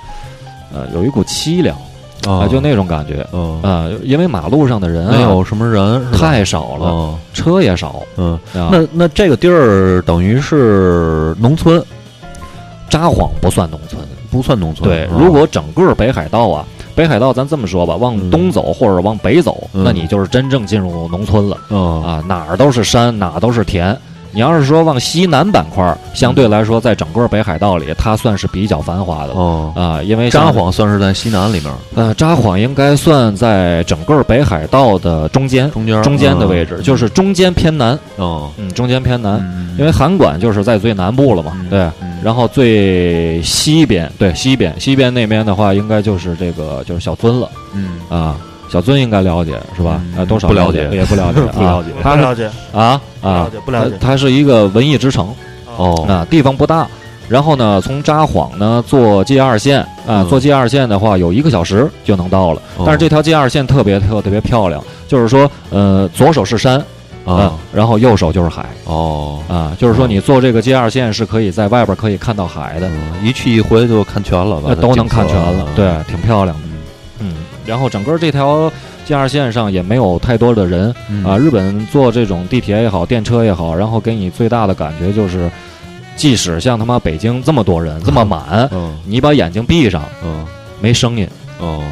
呃，有一股凄凉啊，啊就那种感觉。嗯，啊，因为马路上的人、啊、没有什么人，太少了，哦，车也少。嗯，啊。那那这个地儿等于是农村，札幌不算农村。不算农村，对，啊。如果整个北海道啊，北海道咱这么说吧，往东走或者往北走，嗯。那你就是真正进入农村了。嗯。啊，哪儿都是山，哪都是田。你要是说往西南板块，相对来说，在整个北海道里，它算是比较繁华的。了哦，啊，因为札幌算是在西南里面，呃，札幌应该算在整个北海道的中间中间中间的位置，嗯。就是中间偏南，哦，嗯，中间偏南，嗯因为函馆就是在最南部了嘛，嗯对，嗯。然后最西边，对西边，西边那边的话，应该就是这个就是小樽了。嗯。啊。小尊应该了解是吧？嗯。呃，多少不了解。也 不了解，不了解。啊它是不了解，啊啊。了解，不了解。它它是一个文艺之城哦。啊，地方不大。然后呢，从札幌呢坐 G 二线啊，嗯。坐 G 二线的话，有一个小时就能到了。哦。但是这条 G 二线特别特特别漂亮，就是说，呃，左手是山啊。然后右手就是海。哦，啊，就是说你坐这个 G 二线是可以在外边可以看到海的，嗯。一去一回就看全了吧呃，都能看全了，嗯对，挺漂亮的。嗯，然后整个这条 G 二线上也没有太多的人嗯。啊。日本坐这种地铁也好，电车也好，然后给你最大的感觉就是，即使像他妈北京这么多人这么满，嗯。你把眼睛闭上嗯。没声音，哦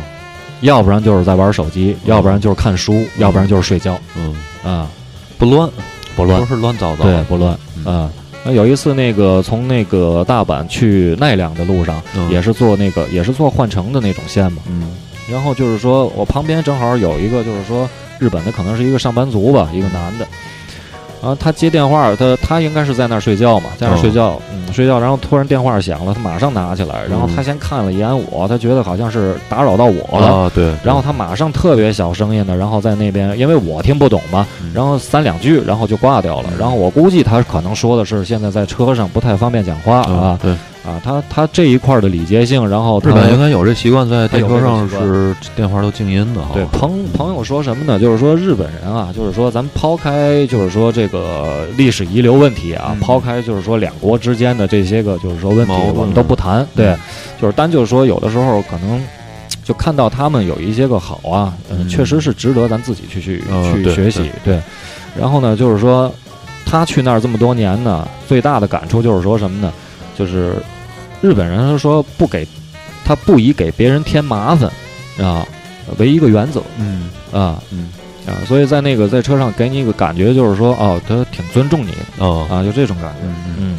要不然就是在玩手机，要不然就是看书，要不然就是睡觉。嗯，啊，不乱。不乱。都，是乱糟糟，对，不乱。嗯。啊。那有一次，那个从那个大阪去奈良的路上，嗯。也是坐那个也是坐换乘的那种线嘛。嗯然后就是说我旁边正好有一个，就是说日本的可能是一个上班族吧，一个男的，然后他接电话，他他应该是在那儿睡觉嘛，在那儿睡觉，嗯，睡觉，然后突然电话响了，他马上拿起来，然后他先看了一眼我，他觉得好像是打扰到我了。啊对，然后他马上特别小声音的，然后在那边，因为我听不懂嘛，嗯。然后三两句，然后就挂掉了。然后我估计他可能说的是现在在车上不太方便讲话啊嗯对，啊，他他这一块的礼节性，然后他日本应该有这习惯，在电车上是电话都静音的哈，对朋朋友说什么呢？就是说日本人啊，就是说咱抛开就是说这个历史遗留问题啊，嗯抛开就是说两国之间的这些个就是说问题我们都不谈。对嗯，就是单就是说有的时候可能。就看到他们有一些个好啊，确实是值得咱自己去去、嗯去学习，对。然后呢，就是说他去那儿这么多年呢，最大的感触就是说什么呢？就是日本人他说不给他不以给别人添麻烦啊为一个原则，嗯啊，嗯啊，所以在那个在车上给你一个感觉，就是说，哦，他挺尊重你哦啊，就这种感觉。嗯嗯，嗯，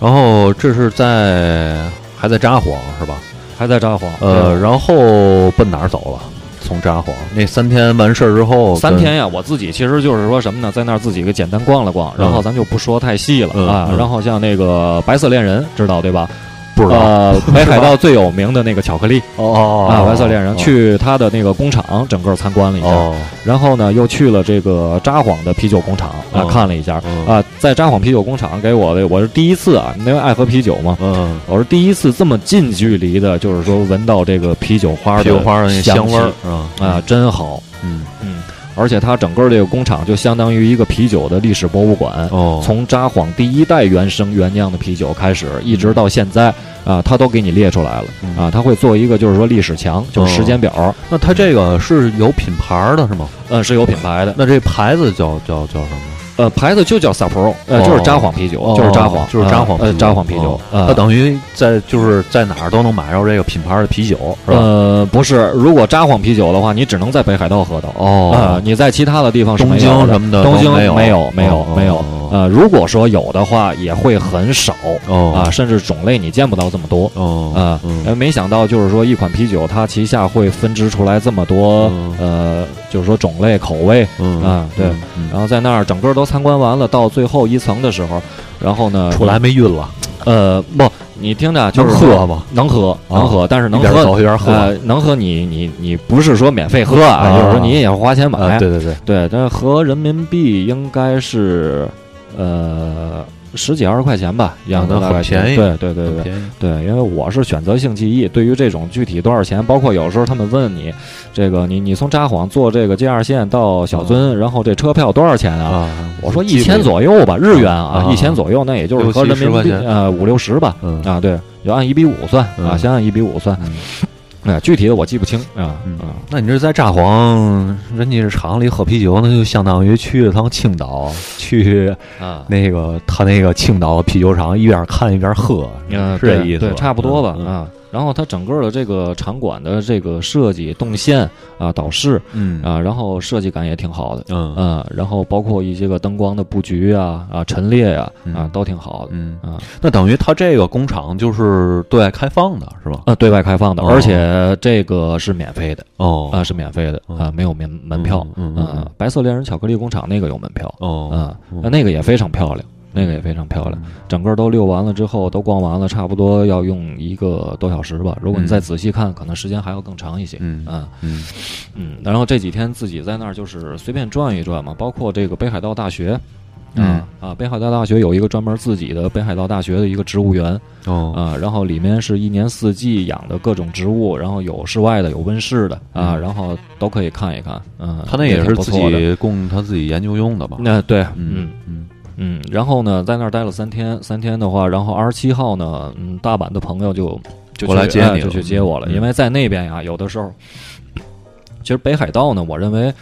然后这是在还在札幌是吧？还在札幌，呃，然后奔哪儿走了？从札幌那三天完事儿之后，三天呀，我自己其实就是说什么呢，在那儿自己给简单逛了逛，然后咱就不说太细了嗯啊。嗯然后像那个白色恋人，知道对吧？不知道。呃，北海道最有名的那个巧克力。哦哦啊，白色恋人，哦去他的那个工厂，整个参观了一下。哦。然后呢，又去了这个札幌的啤酒工厂啊，哦。看了一下。嗯啊，在札幌啤酒工厂给我的，我是第一次啊，因为爱喝啤酒嘛，嗯，我是第一次这么近距离的，就是说闻到这个啤酒花的啤酒花的那香香味儿？啊，真好。嗯。嗯，而且它整个这个工厂就相当于一个啤酒的历史博物馆。哦，从札幌第一代原生原酿的啤酒开始，一直到现在啊，它都给你列出来了嗯啊。它会做一个就是说历史墙，就是时间表，那它这个是有品牌的是吗？嗯，是有品牌的。那这牌子叫叫叫什么？呃，牌子就叫 Sapporo，呃，哦就是札幌啤酒，哦就是札幌，就是札幌呃，札幌啤酒它等于在就是在哪儿都能买着这个品牌的啤酒，是吧？呃，不是，如果札幌啤酒的话，你只能在北海道喝到。哦啊，你在其他的地方是东京什么的东京没有没有，没有。呃，如果说有的话，也会很少哦啊，甚至种类你见不到这么多哦啊。没想到就是说一款啤酒，它旗下会分支出来这么多嗯呃，就是说种类口味嗯啊，对。嗯然后在那儿整个都参观完了，到最后一层的时候，然后呢，出来没运了？呃，不，你听着，就是喝吗？能喝，能喝，但是能喝走一边喝呃，能喝你你你不是说免费喝啊，啊就是说你也要花钱买。啊，对对对，对，但合人民币应该是呃十几二十块钱吧，一样的很便宜对对对对。对，因为我是选择性记忆，对于这种具体多少钱，包括有时候他们问你，这个你你从札幌坐这个 J 二线到小樽，然后这车票多少钱啊？啊，我说一千左右吧，日元啊，啊一千左右，那也就是合人民币呃五六十吧，嗯。啊对，就按一比五算啊，嗯先按一比五算，哎，具体的我记不清啊嗯啊，那你这在札幌人家是厂里喝啤酒，那就相当于去了趟青岛，去啊，那个他那个青岛啤酒厂一边看一边喝，嗯，是这意思？对对，差不多吧嗯啊。然后它整个的这个场馆的这个设计、动线啊、导视嗯啊，然后设计感也挺好的。嗯啊，然后包括一些个灯光的布局啊、啊陈列呀、啊嗯，都挺好的。嗯，啊那等于它这个工厂就是对外开放的，是吧？啊，对外开放的，哦而且这个是免费的哦啊，是免费的啊，没有门门票。嗯嗯白色恋人巧克力工厂那个有门票哦啊，那那个也非常漂亮。那个也非常漂亮，整个都溜完了之后，都逛完了，差不多要用一个多小时吧。如果你再仔细看，可能时间还要更长一些。嗯啊，嗯嗯，然后这几天自己在那儿就是随便转一转嘛，包括这个北海道大学，嗯啊啊，北海道大学有一个专门自己的北海道大学的一个植物园哦啊，然后里面是一年四季养的各种植物，然后有室外的，有温室的啊，然后都可以看一看。嗯，他那也是自己供他自己研究用的吧？那对，嗯嗯嗯嗯，然后呢，在那儿待了三天，三天的话，然后二十七号呢，嗯，大阪的朋友就就过来接你哎就去接我了，嗯因为在那边呀，有的时候，其实北海道呢，我认为。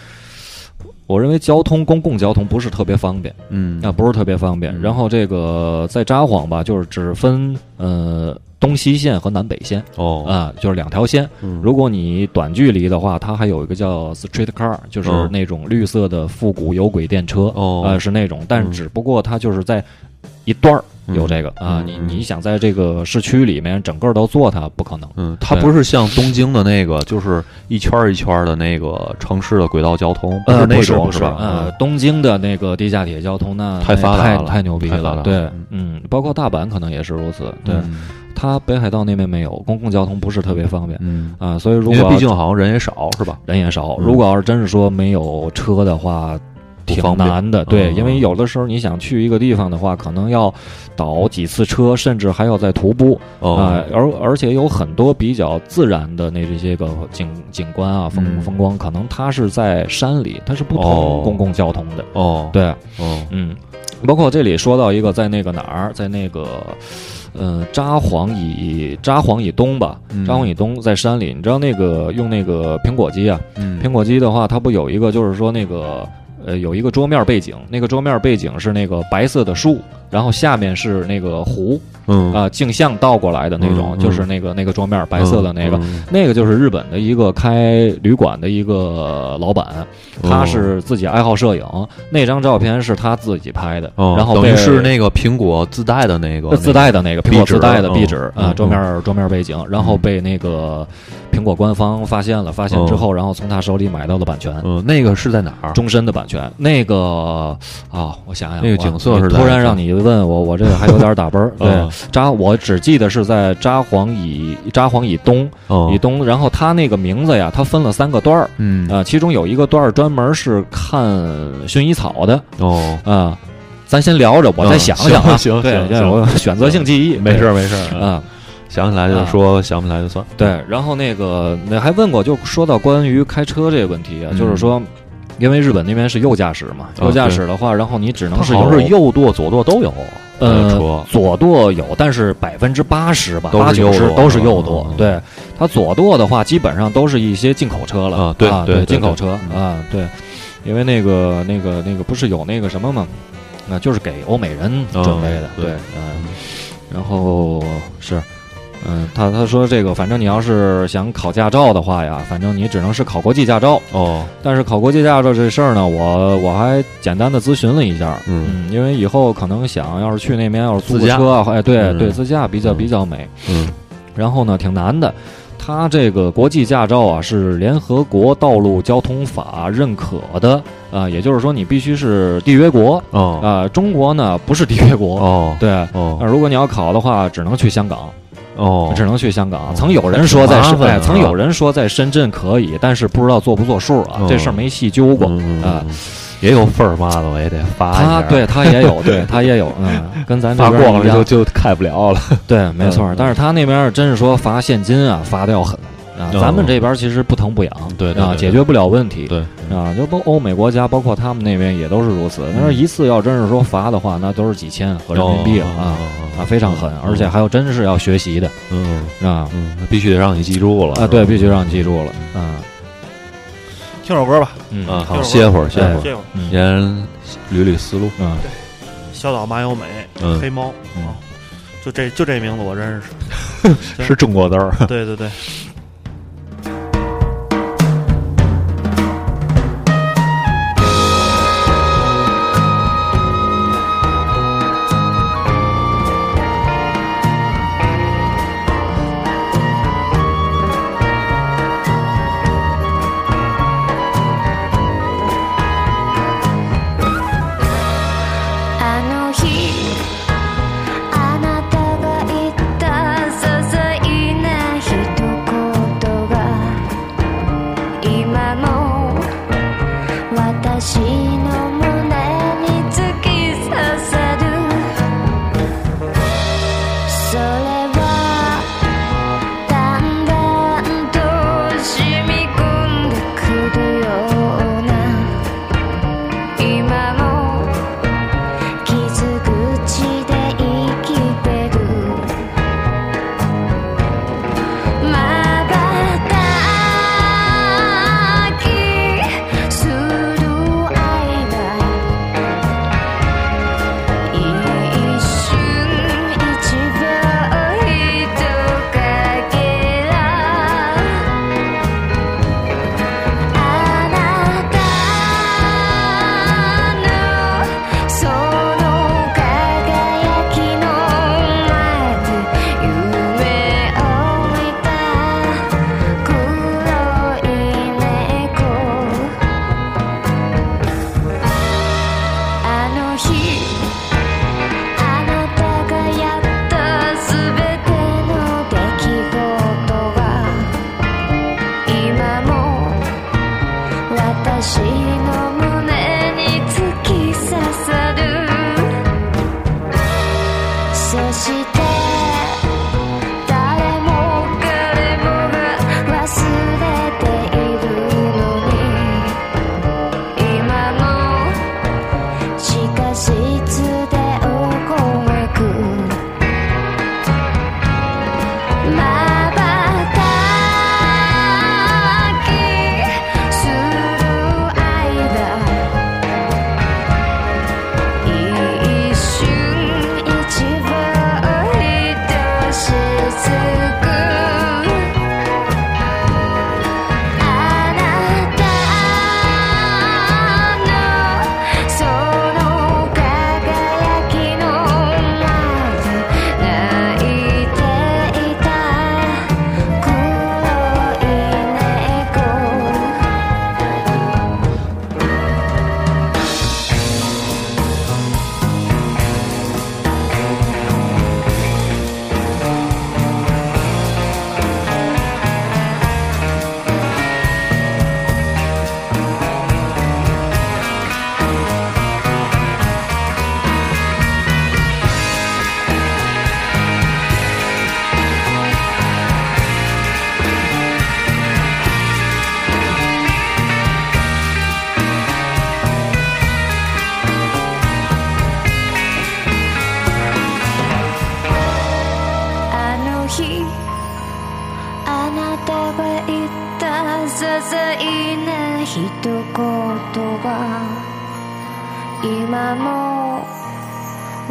我认为交通公共交通不是特别方便嗯啊，不是特别方便。嗯然后这个在札幌吧，就是只分呃东西线和南北线哦。啊，就是两条线。嗯。如果你短距离的话，它还有一个叫 street car，就是哦那种绿色的复古有轨电车，哦。呃，是那种，但嗯。只不过它就是在一段儿有这个啊，你你想在这个市区里面整个都坐它不可能，嗯，它不是像东京的那个，就是一圈儿一圈儿的那个城市的轨道交通，呃，是那种是吧？呃，嗯。东京的那个地下铁交通那太发达了。太牛逼了。对嗯，嗯，包括大阪可能也是如此，对，嗯它北海道那边没有公共交通不是特别方便。嗯，啊，所以如果毕竟好像人也少，是吧？人也少，嗯。如果要是真是说没有车的话。挺难的，对，嗯。因为有的时候你想去一个地方的话，可能要倒几次车，甚至还要再徒步。啊、哦，而而且有很多比较自然的那这些个景景观啊、风嗯。风光，可能它是在山里，它是不哦。通公共交通的。哦，对，哦，嗯，包括这里说到一个在那个哪儿，在那个呃札幌以札幌以东吧，嗯。札幌以东在山里，你知道那个用那个苹果机啊，嗯。苹果机的话，它不有一个就是说那个呃有一个桌面背景，那个桌面背景是那个白色的树，然后下面是那个湖嗯。啊、镜像倒过来的那种，就是那个那个桌面白色的那个。嗯那个就是日本的一个开旅馆的一个老板，他是自己爱好摄影，那张照片是他自己拍的，哦，然后被等于是那个苹果自带的那个自带的那个苹果自带的壁纸啊，桌面桌面背景，然后被那个苹果官方发现了，发现之后，然后从他手里买到了版权，嗯，那个是在哪儿？终身的版权。那个啊，我想想，那个景色是突然让你问我，我这个还有点打奔儿。对 嗯，札我只记得是在札幌以札幌以东哦以东，然后它那个名字呀，它分了三个段儿嗯啊，其中有一个段儿专门是看薰衣草的哦，啊。咱先聊着，我再嗯想想啊。行行行行我选择性记忆，没事儿没事儿对啊。想起来就说，想不起来就算。对，然后那个那还问过，就说到关于开车这个问题啊，嗯就是说，因为日本那边是右驾驶嘛，啊右驾驶的话，然后你只能是它好。像是右舵、左舵都有呃车，左舵有，但是百分之八十吧，八九十都是右舵。对，它左舵的话，基本上都是一些进口车了。啊对啊，对对进口车啊，对，因为那个那个那个不是有那个什么吗？啊，就是给欧美人准备的，对。对，嗯，然后是。嗯，他他说这个，反正你要是想考驾照的话呀，反正你只能是考国际驾照。哦，但是考国际驾照这事儿呢，我我还简单的咨询了一下，嗯。因为以后可能想要是去那边要是租个车啊，哎，对、嗯。对，自驾比较嗯比较美。嗯。然后呢，挺难的。他这个国际驾照啊，是联合国道路交通法认可的。啊、也就是说你必须是缔约国。哦。啊、中国呢不是缔约国，哦。对。那哦如果你要考的话，只能去香港，哦，只能去香港。哦曾有人说在深，哎，挺麻烦的曾有人说在深圳可以，但是不知道做不做数啊，哦这事儿没细究过嗯啊。，也有份儿嘛的，我也得发一下。他对他也有，对他也有，嗯，跟咱这发边一样就就开不了了。对，没错。嗯但是他那边真是说罚现金啊，罚的要狠啊。哦咱们这边其实不疼不痒，啊，对对对解决不了问题。对啊，就包欧美国家，包括他们那边也都是如此。但是一次要真是说罚的话，那都是几千合人民币了啊啊，非常狠，而且还有真是要学习的嗯。啊。嗯，必须得让你记住了。啊，对，必须让你记住了嗯。听首歌吧，嗯。啊，好，歇会儿，歇会儿，这会儿。嗯。先捋捋思路。嗯。小岛麻由美，嗯。黑猫。嗯。啊，就这就这名字我认识。是中国字儿。对对对，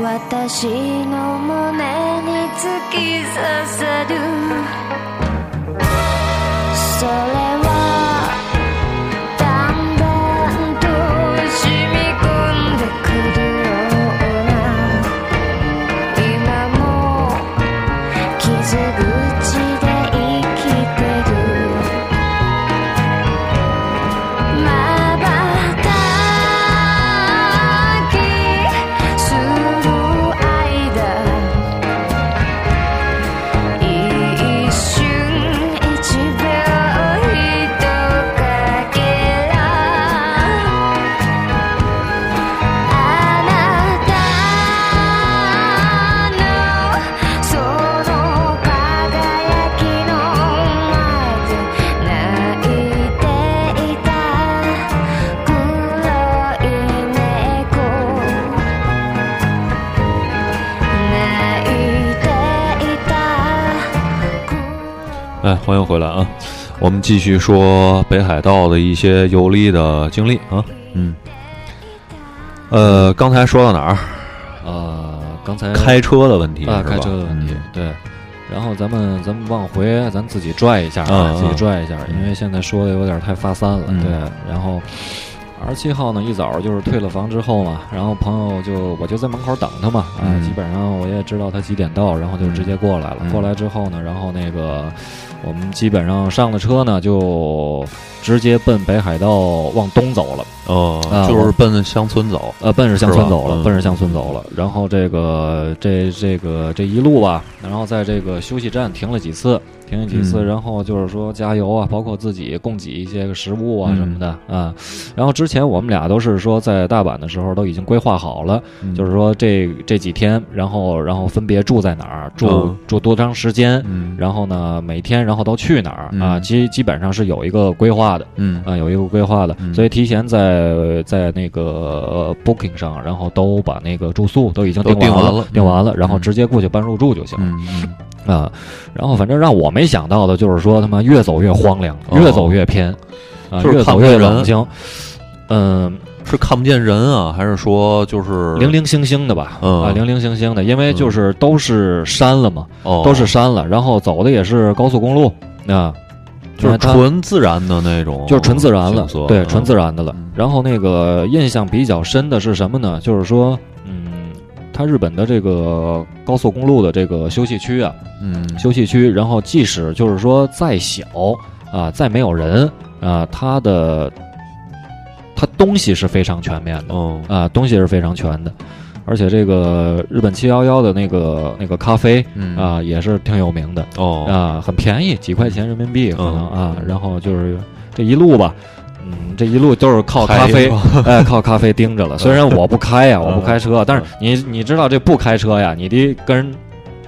私の胸に突き刺さる哎，欢迎回来啊！我们继续说北海道的一些游历的经历啊。嗯，呃，刚才说到哪儿？呃，刚才开车的问题啊，开车的问题嗯，对。然后咱们咱们往回，咱自己拽一下啊，嗯自己拽一下，因为现在说的有点太发散了。嗯对，然后二十七号呢，一早就是退了房之后嘛，然后朋友就我就在门口等他嘛，啊，嗯基本上我也知道他几点到，然后就直接过来了。嗯过来之后呢，然后那个我们基本上上了车呢，就直接奔北海道往东走了。哦啊，就是奔乡村走。呃，奔着乡村走了，嗯奔着乡村走了。然后这个这这个这一路吧，然后在这个休息站停了几次，停了几次，嗯然后就是说加油啊，包括自己供给一些个食物啊嗯什么的啊。然后之前我们俩都是说在大阪的时候都已经规划好了，嗯就是说这这几天，然后然后分别住在哪儿，住、嗯住多长时间。嗯然后呢，每天然后都去哪儿、啊？嗯基基本上是有一个规划的，嗯啊，有一个规划的，嗯所以提前在在那个呃 Booking 上，然后都把那个住宿都已经订完了订完了，然后嗯直接过去办入住就行了、嗯嗯。啊。然后反正让我没想到的就是说，他妈越走越荒凉，哦。越走越偏，啊，就是越走越冷清，嗯，是看不见人啊，还是说就是零零星星的吧，嗯。啊，零零星星的，因为就是都是山了嘛，哦，都是山了，然后走的也是高速公路啊。就是纯自然的那种，就是纯自然了，对，嗯纯自然的了嗯。然后那个印象比较深的是什么呢？就是说，嗯，它日本的这个高速公路的这个休息区啊，嗯休息区，然后即使就是说再小啊，再没有人啊，它的它东西是非常全面的哦啊，东西是非常全的。而且这个日本七幺幺的那个那个咖啡嗯啊，也是挺有名的。哦啊，很便宜，几块钱人民币可能嗯啊。然后就是这一路吧，嗯，这一路都是靠咖啡 哎，靠咖啡盯着了。虽然我不开呀，嗯我不开车，但是你你知道这不开车呀，你得跟人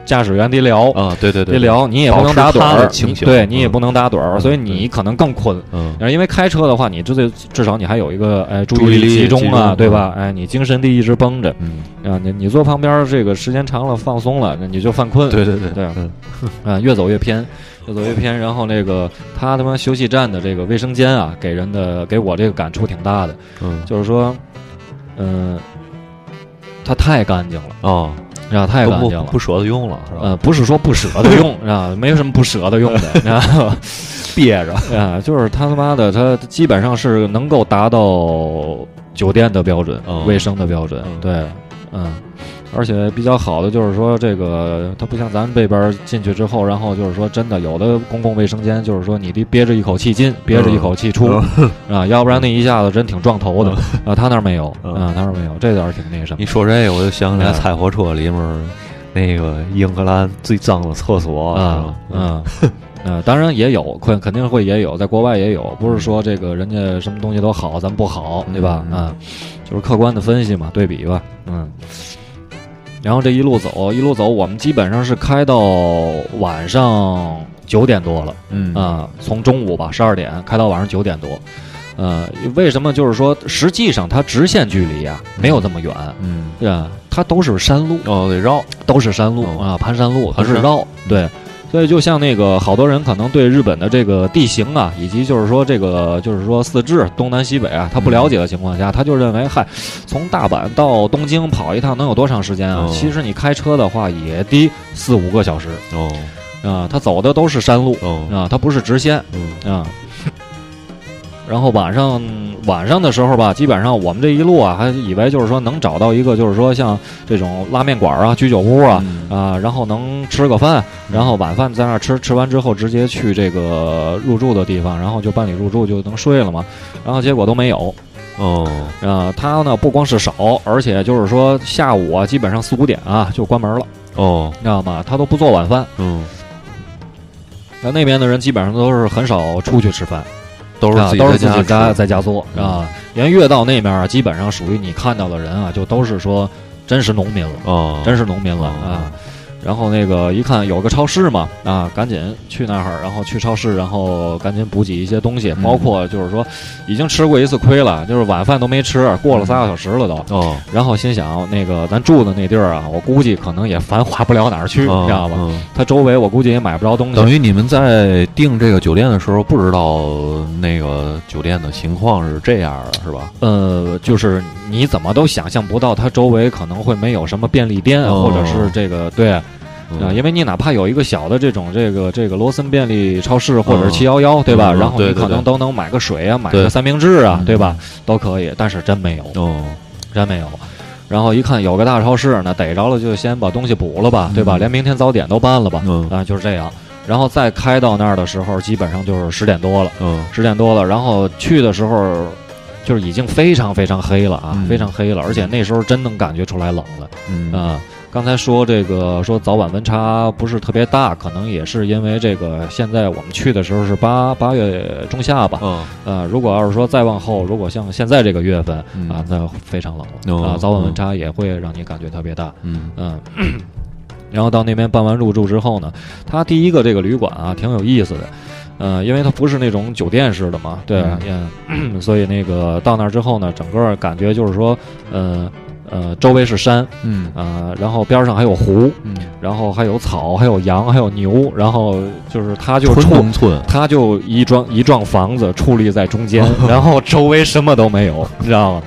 驾驶员得聊。啊，对对对，得聊，你也不能打盹儿对你也嗯。不能打盹儿，嗯所以你可能更困。嗯。因为开车的话，你至最至少你还有一个哎注注意力集中啊，对吧？哎，你精神得一直绷着。嗯，啊，你你坐旁边儿这个时间长了放松了，那你就犯困。对对对。对嗯。啊，越走越偏，越走越偏。然后那个他他妈休息站的这个卫生间啊，给人的给我这个感触挺大的，嗯。就是说，嗯、它太干净了，哦，啊，太干净了。不舍得用了是吧？呃，不是说不舍得用 啊，没有什么不舍得用的，然后憋着，啊，就是他他妈的，他基本上是能够达到酒店的标准，哦卫生的标准，嗯对，嗯。而且比较好的就是说，这个它不像咱们这边儿进去之后，然后就是说，真的有的公共卫生间就是说，你得憋着一口气进，憋着一口气出、啊，要不然那一下子真挺撞头的、啊。他那儿没有嗯啊，他那儿没有，这点儿挺那什么你。说这个，我就想起来嗯菜火车里面那个英格兰最脏的厕所啊，嗯，呃，当然也有，肯肯定会也有，在国外也有，不是说这个人家什么东西都好，咱不好，对吧？嗯啊，就是客观的分析嘛，对比吧，嗯。然后这一路走，一路走，我们基本上是开到晚上九点多了。嗯。啊，从中午吧十二点开到晚上九点多，呃，为什么就是说，实际上它直线距离啊没有这么远，嗯。对吧？它都是山路，哦得绕，都是山路、哦。啊，盘山路，它是绕，对。所以就像那个好多人可能对日本的这个地形啊，以及就是说这个就是说四至东南西北啊，他不了解的情况下，他就认为嗨，从大阪到东京跑一趟能有多长时间啊？哦其实你开车的话也得四五个小时哦啊，他走的都是山路哦啊，他不是直线嗯啊。然后晚上晚上的时候吧，基本上我们这一路啊，还以为就是说能找到一个就是说像这种拉面馆啊、居酒屋啊，嗯啊，然后能吃个饭，然后晚饭在那儿吃，吃完之后直接去这个入住的地方，然后就办理入住就能睡了嘛。然后结果都没有，哦啊，他呢不光是少，而且就是说下午啊，基本上四五点啊就关门了，哦你知道吗？他都不做晚饭。嗯，那那边的人基本上都是很少出去吃饭，都是啊都是自己在在家做啊。因为越到那边啊，基本上属于你看到的人啊，就都是说真实农民了。哦，真实农民了哦啊。然后那个一看有个超市嘛，啊，赶紧去那儿，然后去超市，然后赶紧补给一些东西，嗯包括就是说已经吃过一次亏了，就是晚饭都没吃，过了仨个小时了都。哦，然后心想，那个咱住的那地儿啊，我估计可能也繁华不了哪儿去，哦你知道吧？嗯它周围我估计也买不着东西。等于你们在订这个酒店的时候，不知道那个酒店的情况是这样的，是吧？呃，就是你怎么都想象不到，它周围可能会没有什么便利店，或者是这个对，嗯啊，因为你哪怕有一个小的这种这个这个罗森便利超市或者是嗯七幺幺，对吧？嗯然后你可能都能买个水啊，买个三明治啊，嗯对吧？都可以，但是真没有，哦，真没有。然后一看有个大超市呢，逮着了就先把东西补了吧，对吧？嗯连明天早点都办了吧，嗯啊，就是这样。然后再开到那儿的时候，基本上就是十点多了，嗯十点多了。然后去的时候，就是已经非常非常黑了啊，嗯非常黑了，而且那时候真能感觉出来冷了。嗯啊，刚才说这个说早晚温差不是特别大，可能也是因为这个现在我们去的时候是八八月中下吧。嗯。呃，如果要是说再往后，如果像现在这个月份嗯。啊，那非常冷了。哦。啊，早晚温差也会让你感觉特别大。嗯。嗯。然后到那边办完入住之后呢，它第一个这个旅馆啊挺有意思的，呃，因为它不是那种酒店式的嘛，对，嗯，所以那个到那儿之后呢，整个感觉就是说，呃呃，周围是山，嗯呃，然后边上还有湖，嗯，然后还有草，还有羊，还有牛，然后就是他就纯矗，农村，它就一幢一幢房子矗立在中间，然后周围什么都没有，你知道吗？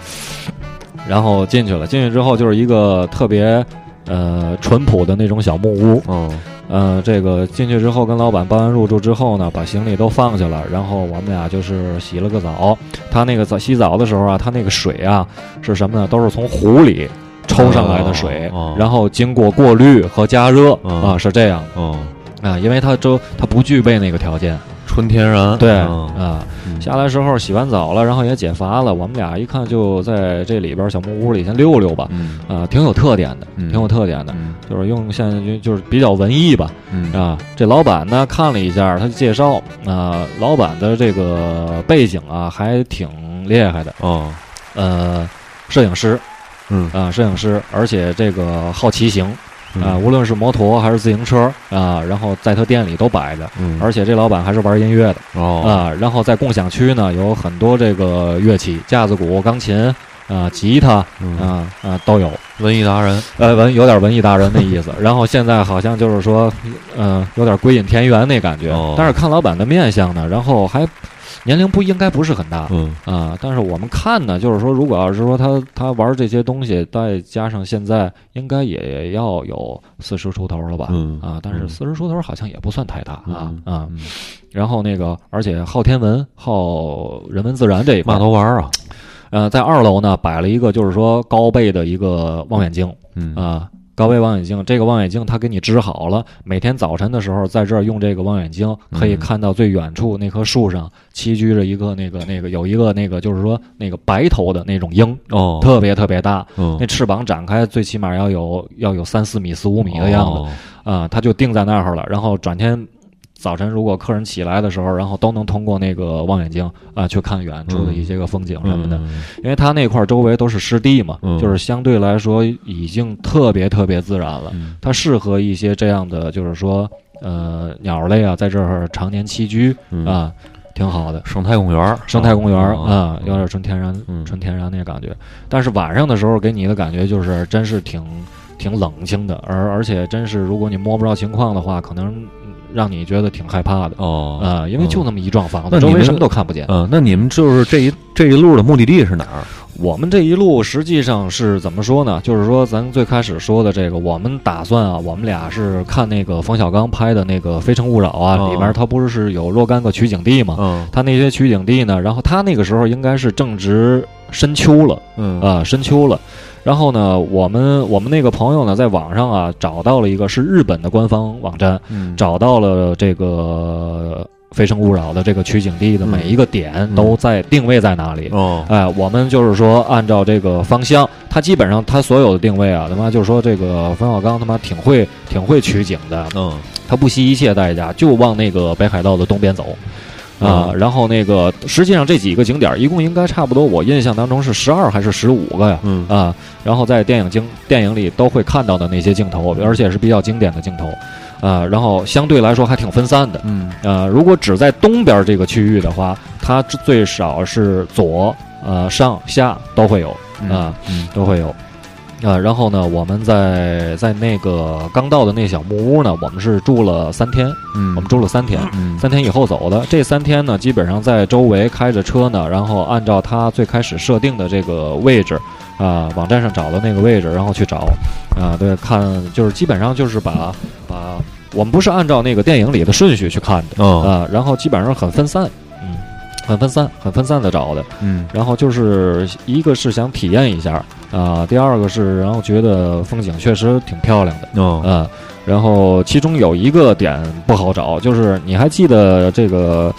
然后进去了，进去之后就是一个特别呃淳朴的那种小木屋，哦呃，这个进去之后跟老板办完入住之后呢，把行李都放下了，然后我们俩就是洗了个澡。他那个澡洗澡的时候啊，他那个水啊是什么呢？都是从湖里抽上来的水，哦哦然后经过过滤和加热、嗯啊，是这样哦，的啊，因为他周他不具备那个条件。纯天然，对、嗯。啊，嗯下来时候洗完澡了，然后也解乏了，我们俩一看就在这里边小木屋里先溜溜吧，嗯。啊，挺有特点的，嗯。挺有特点的。嗯。就是用现在就就是比较文艺吧，嗯。啊，这老板呢看了一下，他介绍啊、老板的这个背景啊还挺厉害的，哦。呃，摄影师嗯。啊、摄影师，而且这个好骑行嗯啊、无论是摩托还是自行车啊、然后在他店里都摆着，嗯而且这老板还是玩音乐的哦啊、然后在共享区呢有很多这个乐器，架子鼓、钢琴啊、吉他嗯啊啊都有。文艺达人，呃，文有点文艺达人的意思。然后现在好像就是说，嗯、有点归隐田园那感觉。哦但是看老板的面相呢，然后还年龄不应该不是很大。嗯啊，但是我们看呢，就是说，如果要是说他他玩这些东西，再加上现在应该也要有四十出头了吧？嗯啊，但是嗯四十出头好像也不算太大啊、嗯啊。然后那个，而且好天文、好人文自然这一块嘛，都玩啊，呃，在二楼呢摆了一个就是说高倍的一个望远镜。嗯啊，高倍望远镜，这个望远镜它给你支好了，每天早晨的时候在这儿用这个望远镜，可以嗯看到最远处那棵树上栖居着一个那个那个有一个那个就是说那个白头的那种鹰，哦。特别特别大，嗯。那翅膀展开最起码要有要有三四米四五米的样子。哦。啊，它就定在那儿了，然后转天。早晨，如果客人起来的时候，然后都能通过那个望远镜啊去看远处的一些个风景什么的，嗯因为它那块儿周围都是湿地嘛，嗯。就是相对来说已经特别特别自然了。嗯。它适合一些这样的，就是说，呃，鸟类啊，在这儿常年栖居嗯。啊，挺好的。生态公园儿，生态公园啊，有点纯天然、嗯。纯天然那感觉。但是晚上的时候给你的感觉就是真是挺挺冷清的，而而且真是如果你摸不着情况的话，可能嗯让你觉得挺害怕的哦啊，因为就那么一幢房子，周围什么都看不见。嗯，那你们就是这一这一路的目的地是哪儿？我们这一路实际上是怎么说呢？就是说，咱最开始说的这个，我们打算啊，我们俩是看那个冯小刚拍的那个《非诚勿扰》啊，哦里面他不是是有若干个取景地嘛？嗯他那些取景地呢，然后他那个时候应该是正值深秋了嗯啊、深秋了。然后呢，我们我们那个朋友呢，在网上啊找到了一个是日本的官方网站，嗯找到了这个《非诚勿扰》的这个取景地的嗯每一个点嗯都在定位在哪里。哦哎，我们就是说按照这个方向，它基本上它所有的定位啊，他妈就是说这个冯小刚他妈挺会挺会取景的，嗯他不惜一切代价就往那个北海道的东边走。啊、嗯然后那个实际上这几个景点一共应该差不多，我印象当中是十二还是十五个呀？嗯啊，然后在电影经电影里都会看到的那些镜头，而且是比较经典的镜头，啊，然后相对来说还挺分散的。嗯呃，如果只在东边这个区域的话，它最少是左、呃上下都会有啊、嗯都会有。啊，然后呢，我们在在那个刚到的那小木屋呢，我们是住了三天，嗯我们住了三天，嗯三天以后走的。这三天呢，基本上在周围开着车呢，然后按照他最开始设定的这个位置，啊、网站上找的那个位置，然后去找啊、对，看就是基本上就是把把我们不是按照那个电影里的顺序去看的嗯啊、然后基本上很分散，嗯，很分散，很分散的找的。嗯然后就是一个是想体验一下啊、第二个是然后觉得风景确实挺漂亮的，哦。啊、然后其中有一个点不好找，就是你还记得这个，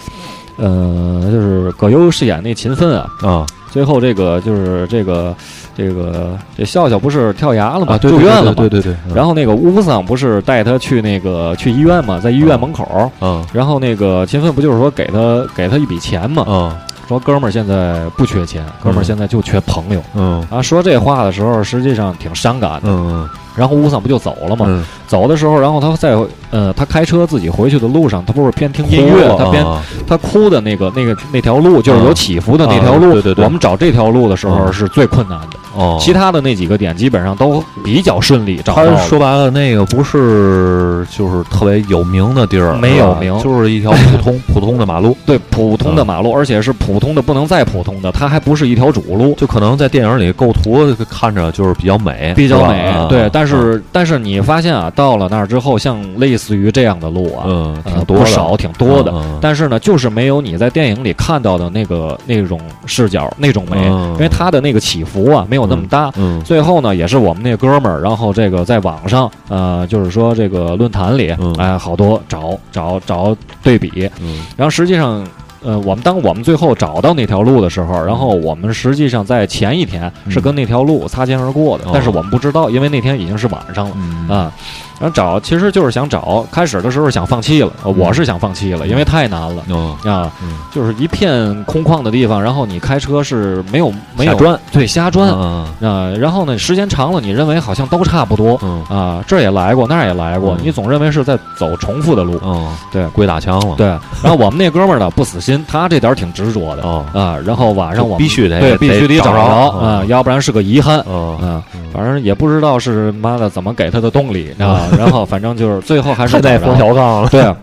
呃，就是葛优饰演那秦奋啊，啊。最后这个就是这个这个这笑笑不是跳崖了吗？住院了嘛。对对对对，然后那个乌桑不是带他去那个去医院嘛，在医院门口，嗯。然后那个秦奋不就是说给他给他一笔钱嘛，嗯说哥们儿现在不缺钱，哥们儿现在就缺朋友。嗯啊，说这话的时候，实际上挺伤感的。嗯然后乌桑不就走了吗？嗯，走的时候，然后他在呃，他开车自己回去的路上，他不是边听音乐，他边啊。他哭的那个那个那条路，就是有起伏的那条路。啊对对对。我们找这条路的时候嗯。是最困难的，哦，其他的那几个点基本上都比较顺利找到他了。说白了，那个不是就是特别有名的地儿，没有名。就是一条普通 普通的马路，对普通的马路，而且是普通的不能再普通的，它还不是一条主路。就可能在电影里构图看着就是比较美，比较美对，但啊是但是你发现啊，到了那儿之后，像类似于这样的路啊，嗯呃挺多少，挺多的。但是呢，就是没有你在电影里看到的那个那种视角那种美，嗯因为它的那个起伏啊没有那么大。嗯最后呢，也是我们那哥们儿，然后这个在网上，呃，就是说这个论坛里，嗯哎，好多找找找对比，嗯然后实际上。呃，我们当我们最后找到那条路的时候，然后我们实际上在前一天是跟那条路擦肩而过的，哦但是我们不知道，因为那天已经是晚上了。嗯啊，然后找其实就是想找，开始的时候想放弃了，呃我是想放弃了，因为太难了哦啊嗯，就是一片空旷的地方，然后你开车是没有没有瞎转，对瞎转嗯啊，然后呢时间长了，你认为好像都差不多嗯啊，这也来过，那儿也来过嗯，你总认为是在走重复的路，嗯，对鬼打墙了，对。然后我们那哥们儿呢不死心，他这点儿挺执着的哦啊，然后晚上我们必须得对必须得找找着着啊，嗯要不然是个遗憾。哦啊，反正也不知道是妈的怎么给他的动力啊，然后反正就是最后还是太带冯小刚了，对，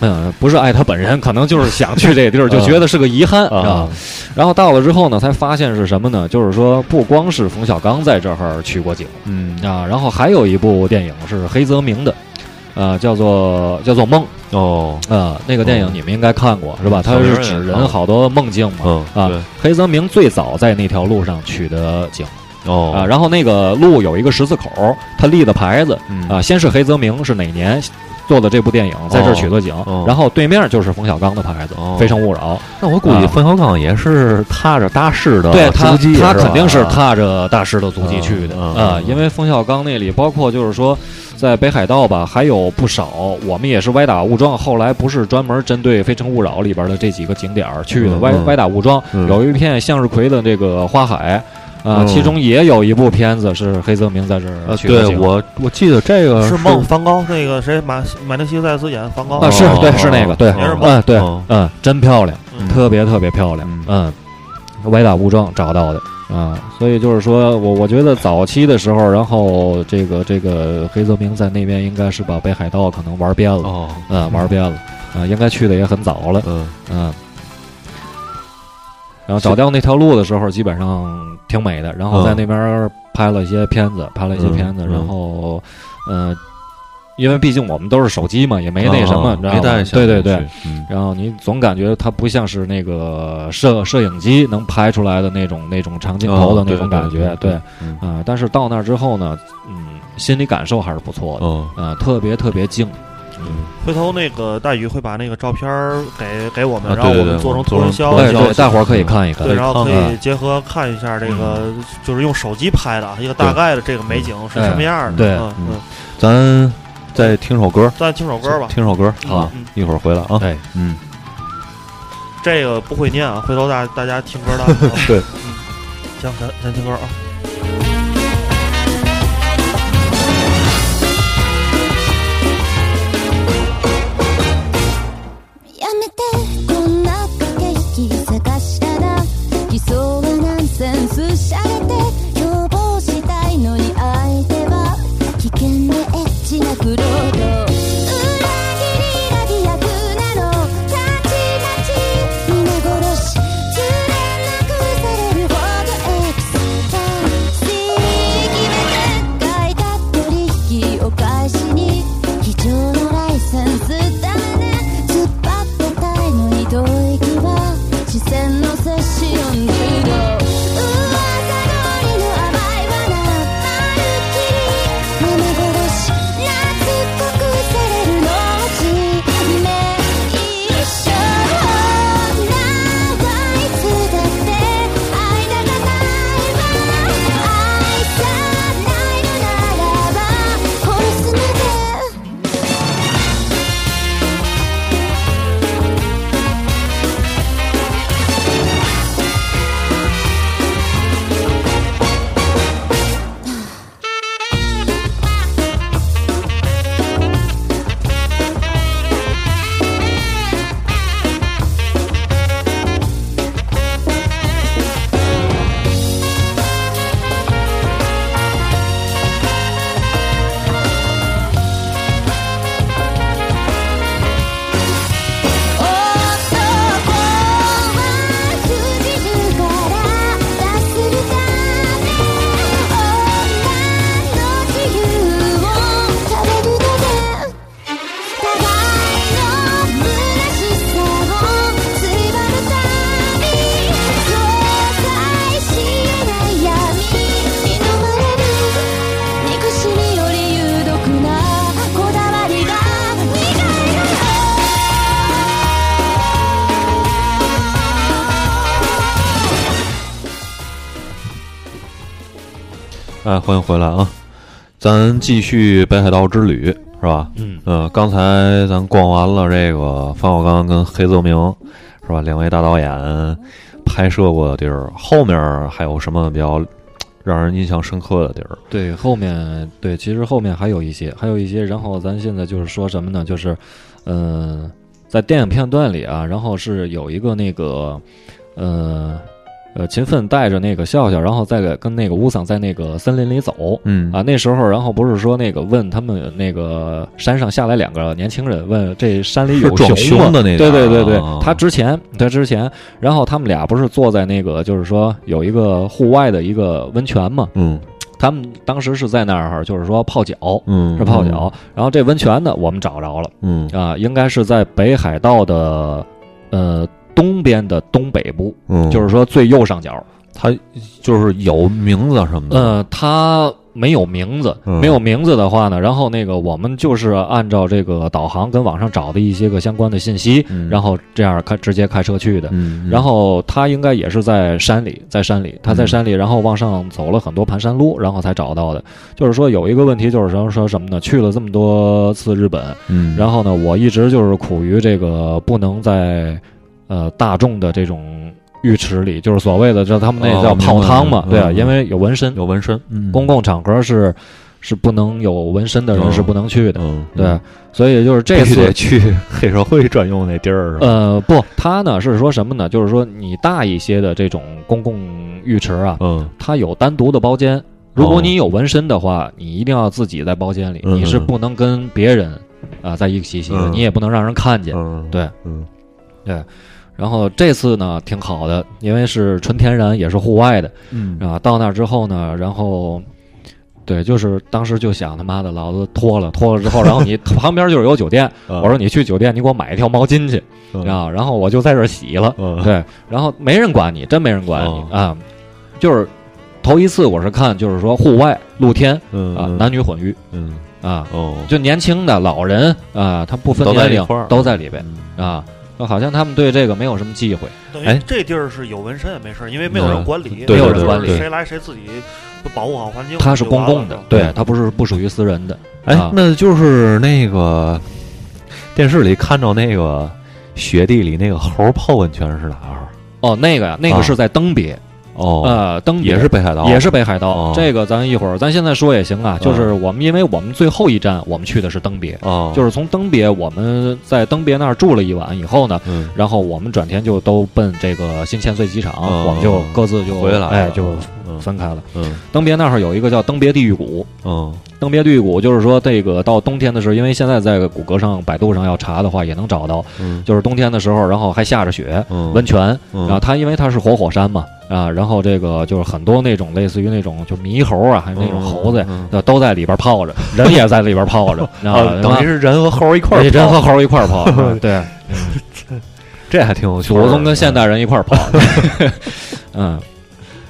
嗯，不是爱他本人，可能就是想去这地儿，就觉得是个遗憾啊啊。然后到了之后呢，才发现是什么呢？就是说，不光是冯小刚在这儿取过景嗯啊，然后还有一部电影是黑泽明的，呃，叫做叫做《梦》哦啊，那个电影你们应该看过是吧？它是指人好多梦境嘛。嗯啊，黑泽明最早在那条路上取的景哦啊，然后那个路有一个十字口，他立的牌子嗯啊，先是黑泽明是哪年做的这部电影，在这儿取的景，哦然后对面就是冯小刚的牌子，哦非诚勿扰》。那我估计啊冯小刚也是踏着大师的足迹，他肯定是踏着大师的足迹去的嗯嗯啊，因为冯小刚那里包括就是说。在北海道吧，还有不少，我们也是歪打误撞。后来不是专门针对《非诚勿扰》里边的这几个景点儿去的，歪歪打误撞。嗯有一片向日葵的这个花海，啊，嗯其中也有一部片子是黑泽明在这儿呃，取的景。对我我记得这个是梦梵高那个谁马马丁西塞斯演梵高啊，是哦对，是那个，对，也是嗯，对哦，嗯，真漂亮，嗯特别特别漂亮，嗯，歪打误撞找到的啊，所以就是说我我觉得早期的时候，然后这个这个黑泽明在那边应该是把北海道可能玩遍了，哦嗯，玩遍了，啊，应该去的也很早了，嗯嗯。然后找掉那条路的时候，基本上挺美的。然后在那边拍了一些片子，拍了一些片子。嗯嗯然后，呃，因为毕竟我们都是手机嘛，也没那什么，哦你知道吗没带对对对然后你总感觉它不像是那个摄摄影机能拍出来的那种那种长镜头的哦那种感觉，对嗯啊。但是到那儿之后呢，嗯，心理感受还是不错的，哦啊，特别特别静。回头那个大宇会把那个照片儿给给我们，啊然后我们做成做成图文销对对，销去大伙儿可以看一看。对，然后可嗯以结合看一下这个，就是用手机拍的啊一个大概的这个美景是什么样的。对嗯嗯，咱再听首歌，再听首歌吧。听首歌好一会儿回来啊。哎，嗯，这个不会念啊，回头大大家听歌的啊。对嗯，行，咱咱听歌啊。欢迎回来啊！咱继续北海道之旅，是吧？嗯呃，刚才咱逛完了这个冯小刚跟黑泽明，是吧？两位大导演拍摄过的地儿，后面还有什么比较让人印象深刻的地儿？对，后面对，其实后面还有一些，还有一些。然后咱现在就是说什么呢？就是，嗯、在电影片段里啊，然后是有一个那个，呃。呃，勤奋带着那个笑笑，然后再跟那个乌桑在那个森林里走，嗯。啊，那时候，然后不是说那个问他们那个山上下来两个年轻人，问这山里有熊吗熊的那对对对对啊，他之前他之前，然后他们俩不是坐在那个就是说有一个户外的一个温泉嘛，嗯？他们当时是在那儿就是说泡脚，嗯，是泡脚，然后这温泉呢我们找着了嗯，啊，应该是在北海道的呃东边的东北部，嗯，就是说最右上角。它就是有名字什么的，呃，它没有名字，嗯没有名字的话呢，然后那个我们就是按照这个导航跟网上找的一些个相关的信息，嗯然后这样开直接开车去的。嗯，然后它应该也是在山里，在山里，它在山里，然后往上走了很多盘山路，然后才找到的。就是说有一个问题，就是说说什么呢？去了这么多次日本，嗯，然后呢，我一直就是苦于这个不能在呃大众的这种浴池里，就是所谓的叫他们那哦叫泡汤嘛，对啊，因为有纹身，有纹身，嗯公共场合是是不能有纹身的人嗯是不能去的，嗯，对，所以就是这次得去 黑社会专用那地儿？呃不，他呢是说什么呢？就是说你大一些的这种公共浴池啊，嗯它有单独的包间。如果你有纹身的话，你一定要自己在包间里，嗯你是不能跟别人啊、在一起洗的，嗯你也不能让人看见。嗯，对，嗯然后这次呢挺好的，因为是纯天然，也是户外的嗯。啊。到那儿之后呢，然后对，就是当时就想他妈的，老子脱了，脱了之后，然后你旁边就是有酒店，嗯。我说你去酒店，你给我买一条毛巾去嗯。啊，然后我就在这儿洗了。嗯。对，然后没人管你，真没人管你哦啊，就是头一次我是看，就是说户外露天嗯啊，男女混浴嗯。啊，哦，就年轻的、老人啊，他不分年龄都在里边嗯。啊，好像他们对这个没有什么忌讳。哎等于这地儿是有纹身也没事，因为没有嗯人管理，对对就是对对谁来谁自己保护好环境。它是公共的，对，它不是不属于私人的。哎啊，那就是那个电视里看着那个雪地里那个猴泡温泉是哪儿？哦，那个呀，那啊个是在登别，哦，呃，登别也是北海道，也是北海道哦。这个咱一会儿，咱现在说也行啊。就是我们，因为我们最后一站我们去的是登别，哦，就是从登别，我们在登别那儿住了一晚以后呢，嗯。然后我们转天就都奔这个新千岁机场，哦我们就各自就回来了哎，就嗯。分开了。嗯。登别那儿有一个叫登别地狱谷，嗯登别地狱谷就是说这个到冬天的时候，因为现在在谷歌上、百度上要查的话也能找到，嗯。就是冬天的时候，然后还下着雪，嗯。温泉，嗯。然后它因为它是活火山嘛，啊，然后这个就是很多那种类似于那种就猕猴啊，还有那种猴子呀都在里边泡着，人也在里边泡着，啊啊，，等于是人和猴一块儿人和猴一块儿泡，嗯 对，这还挺有趣祖儿。宗跟现代人一块儿泡，嗯，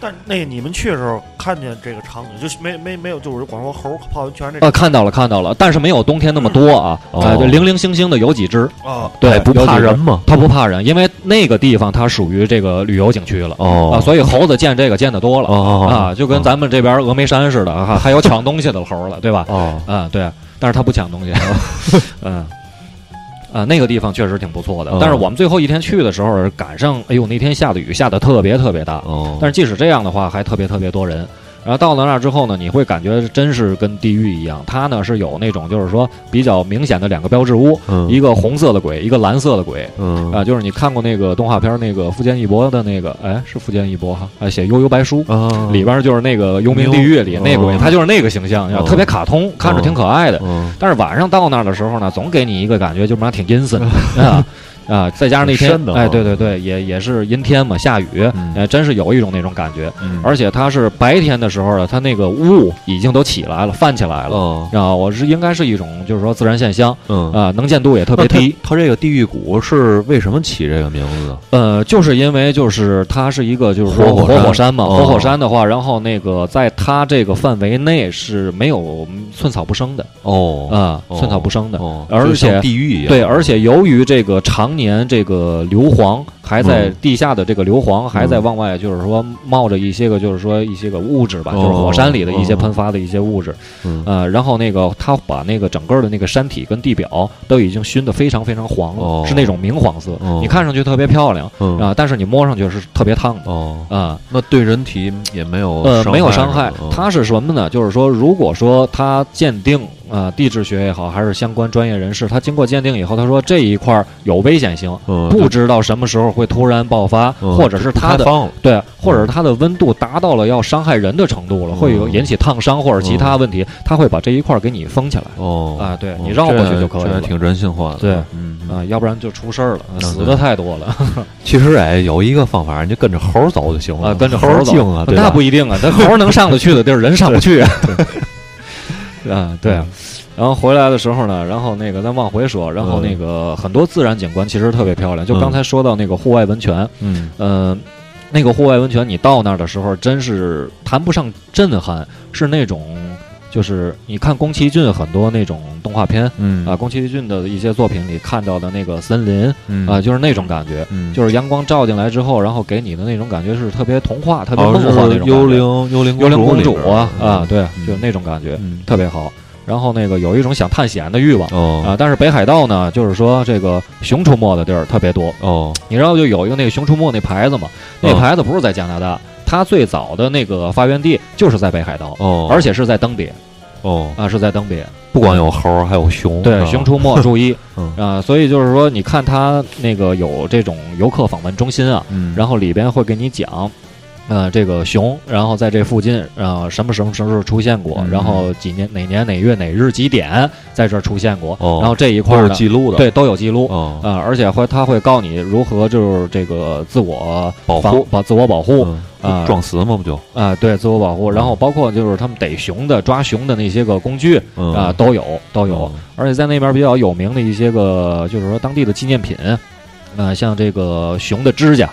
但那你们去的时候看见这个场景，就是没没没有，就是光说猴泡温泉这呃，看到了看到了，但是没有冬天那么多啊，哦。呃，就零零星星的有几只，啊，对哎，不有几只怕人嘛？它不怕人，因为那个地方它属于这个旅游景区了。哦。啊，所以猴子见这个见的多了、哦。啊，就跟咱们这边峨眉山似的啊，还有抢东西的猴了，对吧？哦。啊，对，但是他不抢东西，嗯。啊，那个地方确实挺不错的，哦但是我们最后一天去的时候赶上，哎呦，那天下的雨下的特别特别大，哦，但是即使这样的话，还特别特别多人。然后到了那儿之后呢，你会感觉真是跟地狱一样。它呢是有那种就是说比较明显的两个标志物，嗯一个红色的鬼，一个蓝色的鬼。嗯啊，就是你看过那个动画片儿那个富坚义博的那个，哎，是富坚义博哈，啊，写《悠悠白书》啊里边就是那个幽冥地狱里哦那鬼，他就是那个形象，哦特别卡通，看着挺可爱的。嗯但是晚上到那儿的时候呢，总给你一个感觉，就妈挺阴森 啊啊！再加上那天哎，对对对，也也是阴天嘛，下雨，嗯哎，真是有一种那种感觉。嗯而且它是白天的时候呢，它那个雾已经都起来了，泛起来了。哦啊，我是应该是一种就是说自然现象嗯啊，能见度也特别低。它这个地狱谷是为什么起这个名字呢？呃，就是因为就是它是一个就是说活火山活火山嘛，哦活火山的话，然后那个在它这个范围内是没有寸草不生的哦啊，哦寸草不生的，哦，而且地狱一样。对，而且由于这个长常年这个硫磺还在嗯。地下的这个硫磺还在往外，就是说冒着一些个就是说一些个物质吧，就是火山里的一些喷发的一些物质，嗯。呃，然后那个他把那个整个的那个山体跟地表都已经熏得非常非常黄了，哦。是那种明黄色，哦。你看上去特别漂亮嗯。啊、但是你摸上去是特别烫的哦，啊。那对人体也没有呃，没有伤害它是什么呢？就是说，如果说它鉴定啊、呃地质学也好，还是相关专业人士，他经过鉴定以后，他说这一块儿有危险性，嗯不知道什么时候会突然爆发，嗯或者是不它的放了对，或者是它的温度达到了要伤害人的程度了，会有嗯引起烫伤或者其他问题，他会把这一块儿给你封起来。哦啊对哦你绕过去就可以了这还挺人性化的。对嗯，啊、要不然就出事儿了，嗯死的太多了。其实哎，有一个方法，你就跟着猴儿走就行了。啊，跟着猴猴儿走精啊，对吧那不一定啊，那猴儿能上得去的地儿，人上不去啊。啊，对啊。然后回来的时候呢，然后那个咱往回说，然后那个很多自然景观其实特别漂亮。就刚才说到那个户外温泉，嗯呃，那个户外温泉，你到那儿的时候，真是谈不上震撼，是那种就是你看宫崎骏很多那种动画片嗯。啊，宫崎骏的一些作品里看到的那个森林嗯。啊，就是那种感觉。嗯，就是阳光照进来之后，然后给你的那种感觉是特别童话、特别哦梦幻那种幽灵幽灵幽灵公主啊嗯。啊，对，嗯。就那种感觉，嗯。特别好。然后那个有一种想探险的欲望哦。啊，但是北海道呢，就是说这个熊出没的地儿特别多。哦。你知道就有一个那个熊出没那牌子嘛？那哦牌子不是在加拿大，它最早的那个发源地就是在北海道，哦，而且是在登别哦，啊，是在登别。不光有猴儿，还有熊，对，熊出没注意。嗯。啊，所以就是说，你看它那个有这种游客访问中心啊，嗯，然后里边会给你讲，呃，这个熊，然后在这附近，呃，什么什么时候出现过，嗯然后几年哪年哪月哪日几点在这儿出现过，哦然后这一块儿记录的，对都有记录。哦，啊、而且会他会告你如何就是这个自我保护把自我保护嗯啊撞死嘛不就？啊、对自我保护，然后包括就是他们逮熊的抓熊的那些个工具嗯啊、都有都有，嗯而且在那边比较有名的一些个就是说当地的纪念品，啊、像这个熊的指甲哦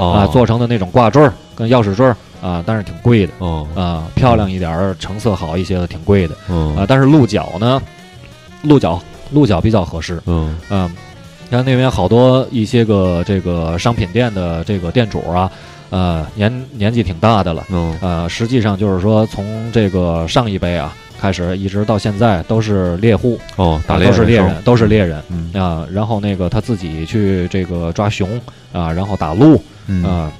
啊、做成的那种挂坠儿跟钥匙坠儿啊，但是挺贵的。哦。啊、漂亮一点儿成色好一些的挺贵的。嗯。啊、但是鹿角呢，鹿角鹿角比较合适，嗯。嗯，像那边好多一些个这个商品店的这个店主啊，呃，年年纪挺大的了，嗯。呃，实际上就是说从这个上一辈啊开始，一直到现在都是猎户，哦，打啊猎手都是猎人，都是猎人。嗯。啊。然后那个他自己去这个抓熊啊，然后打鹿嗯啊，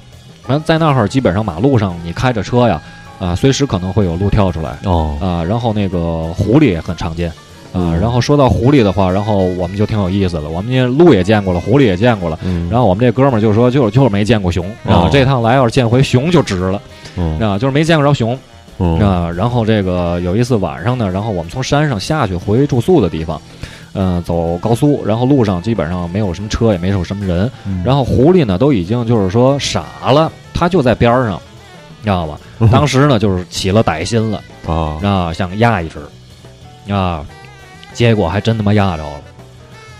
然后在那儿基本上马路上你开着车呀啊，随时可能会有鹿跳出来哦啊。然后那个狐狸也很常见。啊，嗯然后说到狐狸的话，然后我们就挺有意思的。我们这鹿也见过了，狐狸也见过了。嗯然后我们这哥们儿就说，就是就是没见过熊啊哦。这趟来要是见回熊就值了嗯啊，就是没见过着熊嗯啊。然后这个有一次晚上呢，然后我们从山上下去回住宿的地方，嗯、走高速，然后路上基本上没有什么车，也没有什么人。嗯然后狐狸呢都已经就是说傻了，它就在边上，你知道吧？当时呢就是起了歹心了。啊啊，想压一只，啊，结果还真他妈压着了。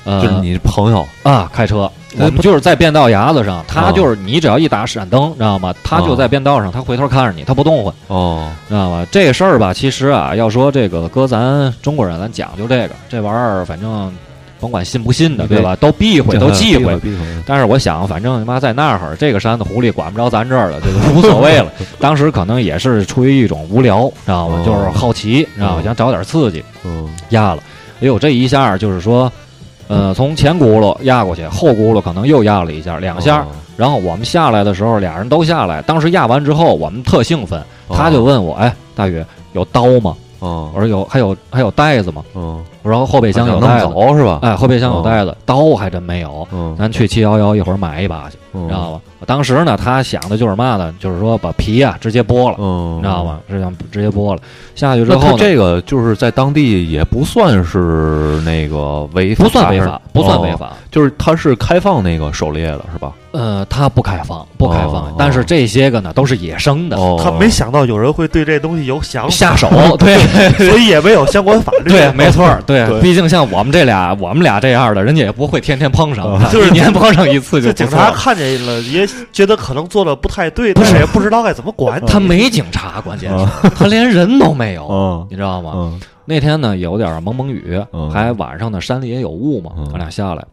呃，就是你朋友啊，开车，我们就是在变道牙子上，他哦就是你只要一打闪灯，知道吗？他就哦在变道上，他回头看着你，他不动唤，哦知道吗？这个事儿吧，其实啊，要说这个搁咱中国人，咱讲究这个，这玩意儿反正甭管信不信的，对对吧？都避讳，都忌 讳。但是我想，反正他妈在那儿，这个山的狐狸管不着咱这儿了，这就无所谓了。当时可能也是出于一种无聊，知道吗？哦就是好奇，知道吗？哦想找点刺激，嗯压了。哎呦，这一下就是说，呃，从前轱辘压过去，后轱辘可能又压了一下，两下。哦然后我们下来的时候，俩人都下来。当时压完之后，我们特兴奋，哦他就问我：“哎，大宇有刀吗？哦我说有，还有还有袋子吗？嗯，我说后备箱有能袋子。走是吧？哎，后备箱有袋子，刀还真没有。嗯咱去七幺幺一会儿买一把去，嗯知道吧？当时呢，他想的就是嘛呢？就是说把皮啊直接剥了，嗯，知道吗？是想直接剥了。下去之后，这个就是在当地也不算是那个违法，不算违法，不算违哦法。就是他是开放那个狩猎的是吧？呃，他不开放，不开放哦，但是这些个呢都是野生的，哦，他没想到有人会对这东西有想，下手，对 所以也没有相关法律。对，没错儿，对，毕竟像我们这俩，我们俩这样的，人家也不会天天碰上，就是 一年碰上一次就这警不错了。察看见了，也觉得可能做的不太对，但是也不知道该怎么管。他没警察，关键是 他连人都没有，嗯你知道吗？嗯那天呢有点蒙蒙雨，嗯。还晚上呢山里也有雾嘛，嗯。我俩下来，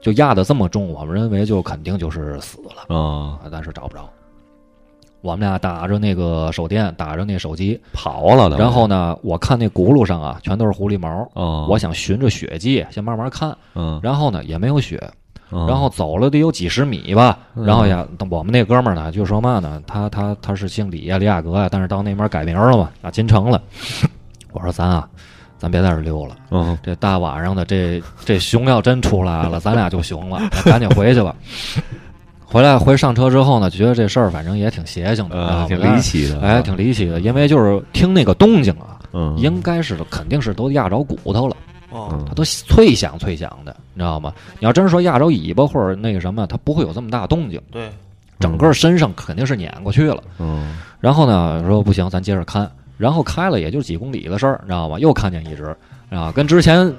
就压的这么重，我们认为就肯定就是死了。啊，但是找不着。我们俩打着那个手电，打着那手机跑了的。然后呢，我看那轱辘上啊，全都是狐狸毛。哦，我想循着血迹先慢慢看。嗯，然后呢，也没有血。嗯然后走了得有几十米吧。嗯然后呀，我们那哥们儿呢就说嘛呢，他他他是姓李呀，李亚格呀，但是到那边改名了嘛，啊，进城了。我说咱啊，咱别在这溜了。嗯，这大晚上的，这这熊要真出来了，咱俩就熊了，赶紧回去吧。回来回上车之后呢，觉得这事儿反正也挺邪性的，挺离奇的哎，挺离奇的，因为就是听那个动静啊，嗯应该是肯定是都压着骨头了，哦，它都脆响脆响的，你知道吗？你要真是说压着尾巴或者那个什么，它不会有这么大动静，对，整个身上肯定是碾过去了。嗯然后呢，说不行，咱接着看。然后开了也就几公里的事儿，你知道吗？又看见一只啊，跟之前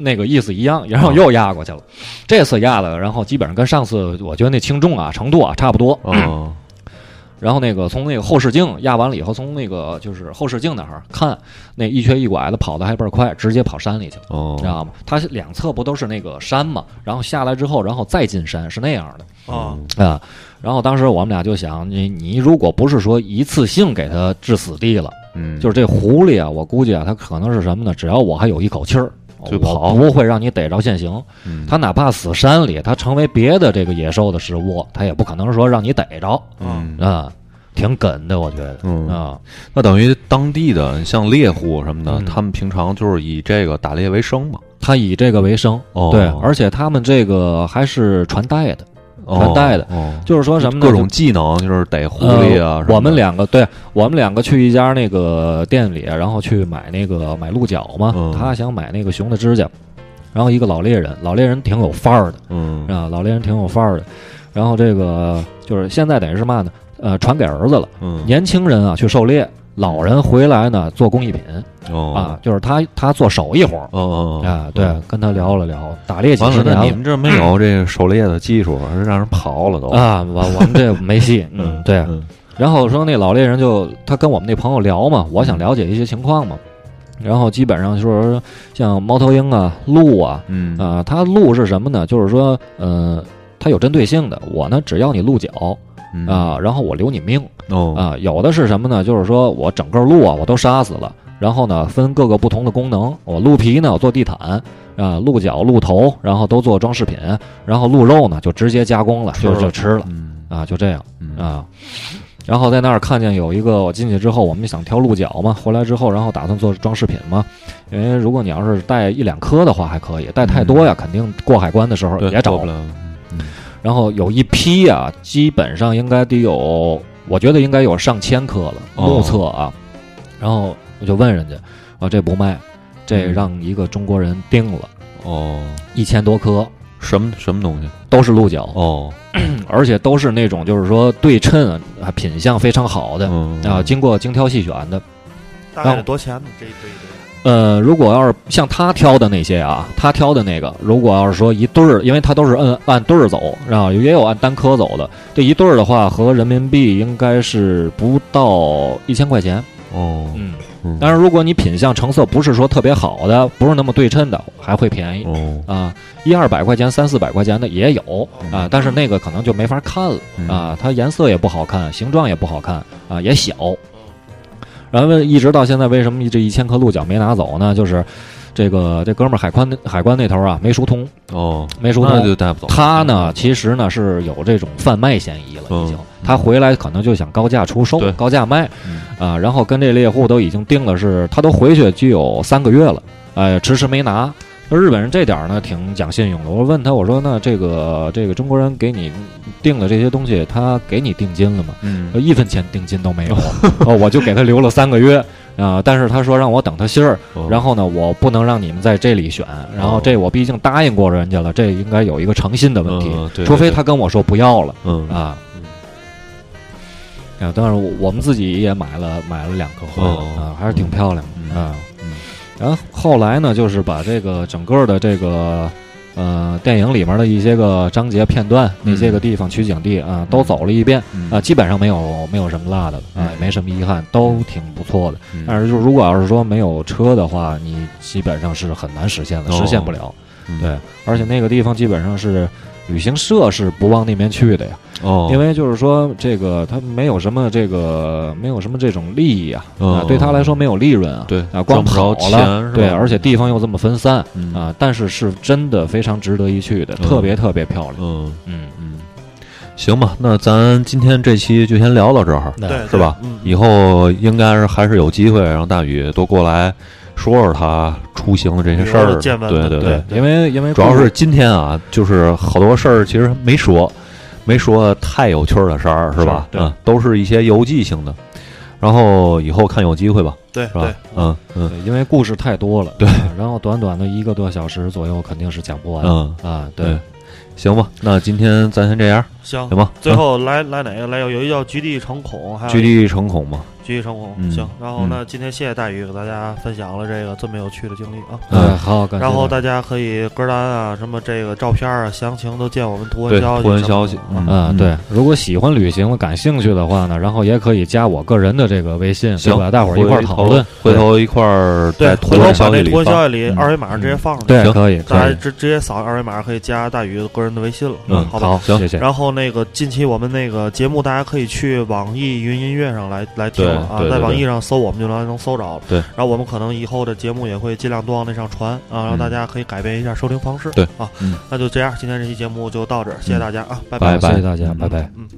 那个意思一样，然后又压过去了。这次压的，然后基本上跟上次我觉得那轻重啊、程度啊差不多。哦，然后那个从那个后视镜压完了以后，从那个就是后视镜那儿看，那一瘸一拐的跑的还倍儿快，直接跑山里去了，哦，知道吗？它两侧不都是那个山嘛，然后下来之后，然后再进山是那样的。啊，啊，然后当时我们俩就想，你你如果不是说一次性给他置死地了，嗯，就是这狐狸啊，我估计啊，它可能是什么呢？只要我还有一口气儿，就跑我不会让你逮着现行。嗯它哪怕死山里，它成为别的这个野兽的食物，它也不可能说让你逮着嗯啊，挺梗的，我觉得嗯啊，那等于当地的像猎户什么的，嗯他们平常就是以这个打猎为生嘛。他以这个为生，哦对，而且他们这个还是传代的，哦传带的，哦，就是说什么呢？各种技能，就是逮狐狸啊。我们两个对，我们两个去一家那个店里，然后去买那个买鹿角嘛，嗯。他想买那个熊的指甲，然后一个老猎人，老猎人挺有范儿的嗯。啊，老猎人挺有范儿的，然后这个就是现在等于是嘛呢？呃，传给儿子了，嗯。年轻人啊去狩猎，老人回来呢做工艺品哦啊，就是他他做手艺活儿哦哦啊，对，跟他聊了聊，打猎几十年了你们这没有这个狩猎的技术，还是让人跑了都啊，我我们这没戏，嗯，对，嗯然后说那老猎人就他跟我们那朋友聊嘛，我想了解一些情况嘛。然后基本上就是说像猫头鹰啊、鹿啊，嗯啊、它鹿是什么呢？就是说，呃，它有针对性的。我呢，只要你鹿角嗯啊、然后我留你命哦啊、有的是什么呢？就是说我整个鹿啊，我都杀死了，然后呢，分各个不同的功能。我鹿皮呢，我做地毯啊、鹿角、鹿头，然后都做装饰品，然后鹿肉呢，就直接加工了，就就吃了。嗯啊，就这样嗯啊。然后在那儿看见有一个，我进去之后，我们想挑鹿角嘛，回来之后，然后打算做装饰品嘛。因为如果你要是带一两颗的话还可以，带太多呀，肯定过海关的时候也找过不了。然后有一批啊，基本上应该得有，我觉得应该有上千颗了，哦目测啊。然后我就问人家，啊，这不卖，这嗯让一个中国人定了哦，一千多颗，什么什么东西？都是鹿角，哦，而且都是那种就是说对称啊，品相非常好的。嗯啊，经过精挑细选的。大概得多钱呢？这这一堆呃，如果要是像他挑的那些啊，他挑的那个，如果要是说一对儿，因为他都是按按对儿走，然后也有按单颗走的。这一对儿的话，合人民币应该是不到一千块钱。哦，嗯，嗯。当然，如果你品相成色不是说特别好的，不是那么对称的，还会便宜。哦，啊，一二百块钱、三四百块钱的也有啊，但是那个可能就没法看了嗯。啊，它颜色也不好看，形状也不好看啊，也小。然后一直到现在，为什么这一千颗鹿角没拿走呢？就是这个这哥们儿海关海关那头啊没疏通，哦，没疏通，那就带不走。他呢其实呢是有这种贩卖嫌疑了，已经。嗯他回来可能就想高价出售对，高价卖嗯啊，然后跟这猎户都已经定了是，他都回去就有三个月了，哎，迟迟没拿。那日本人这点儿呢挺讲信用的。我问他，我说那这个这个中国人给你定的这些东西，他给你定金了吗？嗯呃一分钱定金都没有，哦，我就给他留了三个月啊、但是他说让我等他信儿，哦然后呢，我不能让你们在这里选，然后这我毕竟答应过人家了，这应该有一个诚信的问题，嗯对对除非他跟我说不要了嗯啊。啊，当然我我们自己也买了买了两颗回来哦啊，还是挺漂亮的嗯啊。嗯然后后来呢，就是把这个整个的这个呃电影里面的一些个章节片段，那些个地方取景地啊，都走了一遍嗯。啊，基本上没有没有什么落的啊，嗯。也没什么遗憾，都挺不错的。嗯。但是就如果要是说没有车的话，你基本上是很难实现的，哦。实现不了。嗯。对，而且那个地方基本上是旅行社是不往那边去的呀，哦，因为就是说这个他没有什么这个没有什么这种利益啊，嗯啊，对他来说没有利润啊，对啊，光挣不着跑钱了，对，而且地方又这么分散嗯。啊，但是是真的非常值得一去的，嗯。特别特别漂亮，嗯。嗯嗯，行吧，那咱今天这期就先聊到这儿，对是吧？嗯。以后应该是还是有机会让大宇多过来说说他出行的这些事儿对对对，因为因为主要是今天啊，就是好多事儿其实没说，没说太有趣儿的事儿，是吧？是对。嗯，都是一些游记性的。然后以后看有机会吧，对是吧，？嗯嗯，因为故事太多了，对。啊然后短短的一个多小时左右肯定是讲不完嗯，啊，对。对，，行吧，那今天咱先这样，行行吧？最后来来哪个？来有有一叫局地成孔，还有局地成孔嘛，居地成孔。嗯行，然后嗯呢，今天谢谢大宇给大家分享了这个这么有趣的经历啊。嗯哎，好，感谢然后大大家可以歌单啊，什么这个照片啊，详情都见我们图文消息。图文消息嗯啊，对，如果喜欢旅行、感兴趣的话呢，然后也可以加我个人的这个微信，行吧？大伙儿一块儿讨论，回头一块儿对，在图文回头把消息里那图文消息里嗯二维码直接放上去，对，行可以，大家，直直接扫二维码可以加大宇个人的微信了。嗯好吧。好，行谢谢。然后那个近期我们那个节目，大家可以去网易云音乐上来来听啊，在网易上搜我们就能能搜着了。对然后我们可能以后的节目也会尽量多往那上传啊，让大家可以改变一下收听方式。对啊嗯，那就这样，今天这期节目就到这儿，谢谢大家啊，拜拜谢谢大家，嗯拜拜。嗯。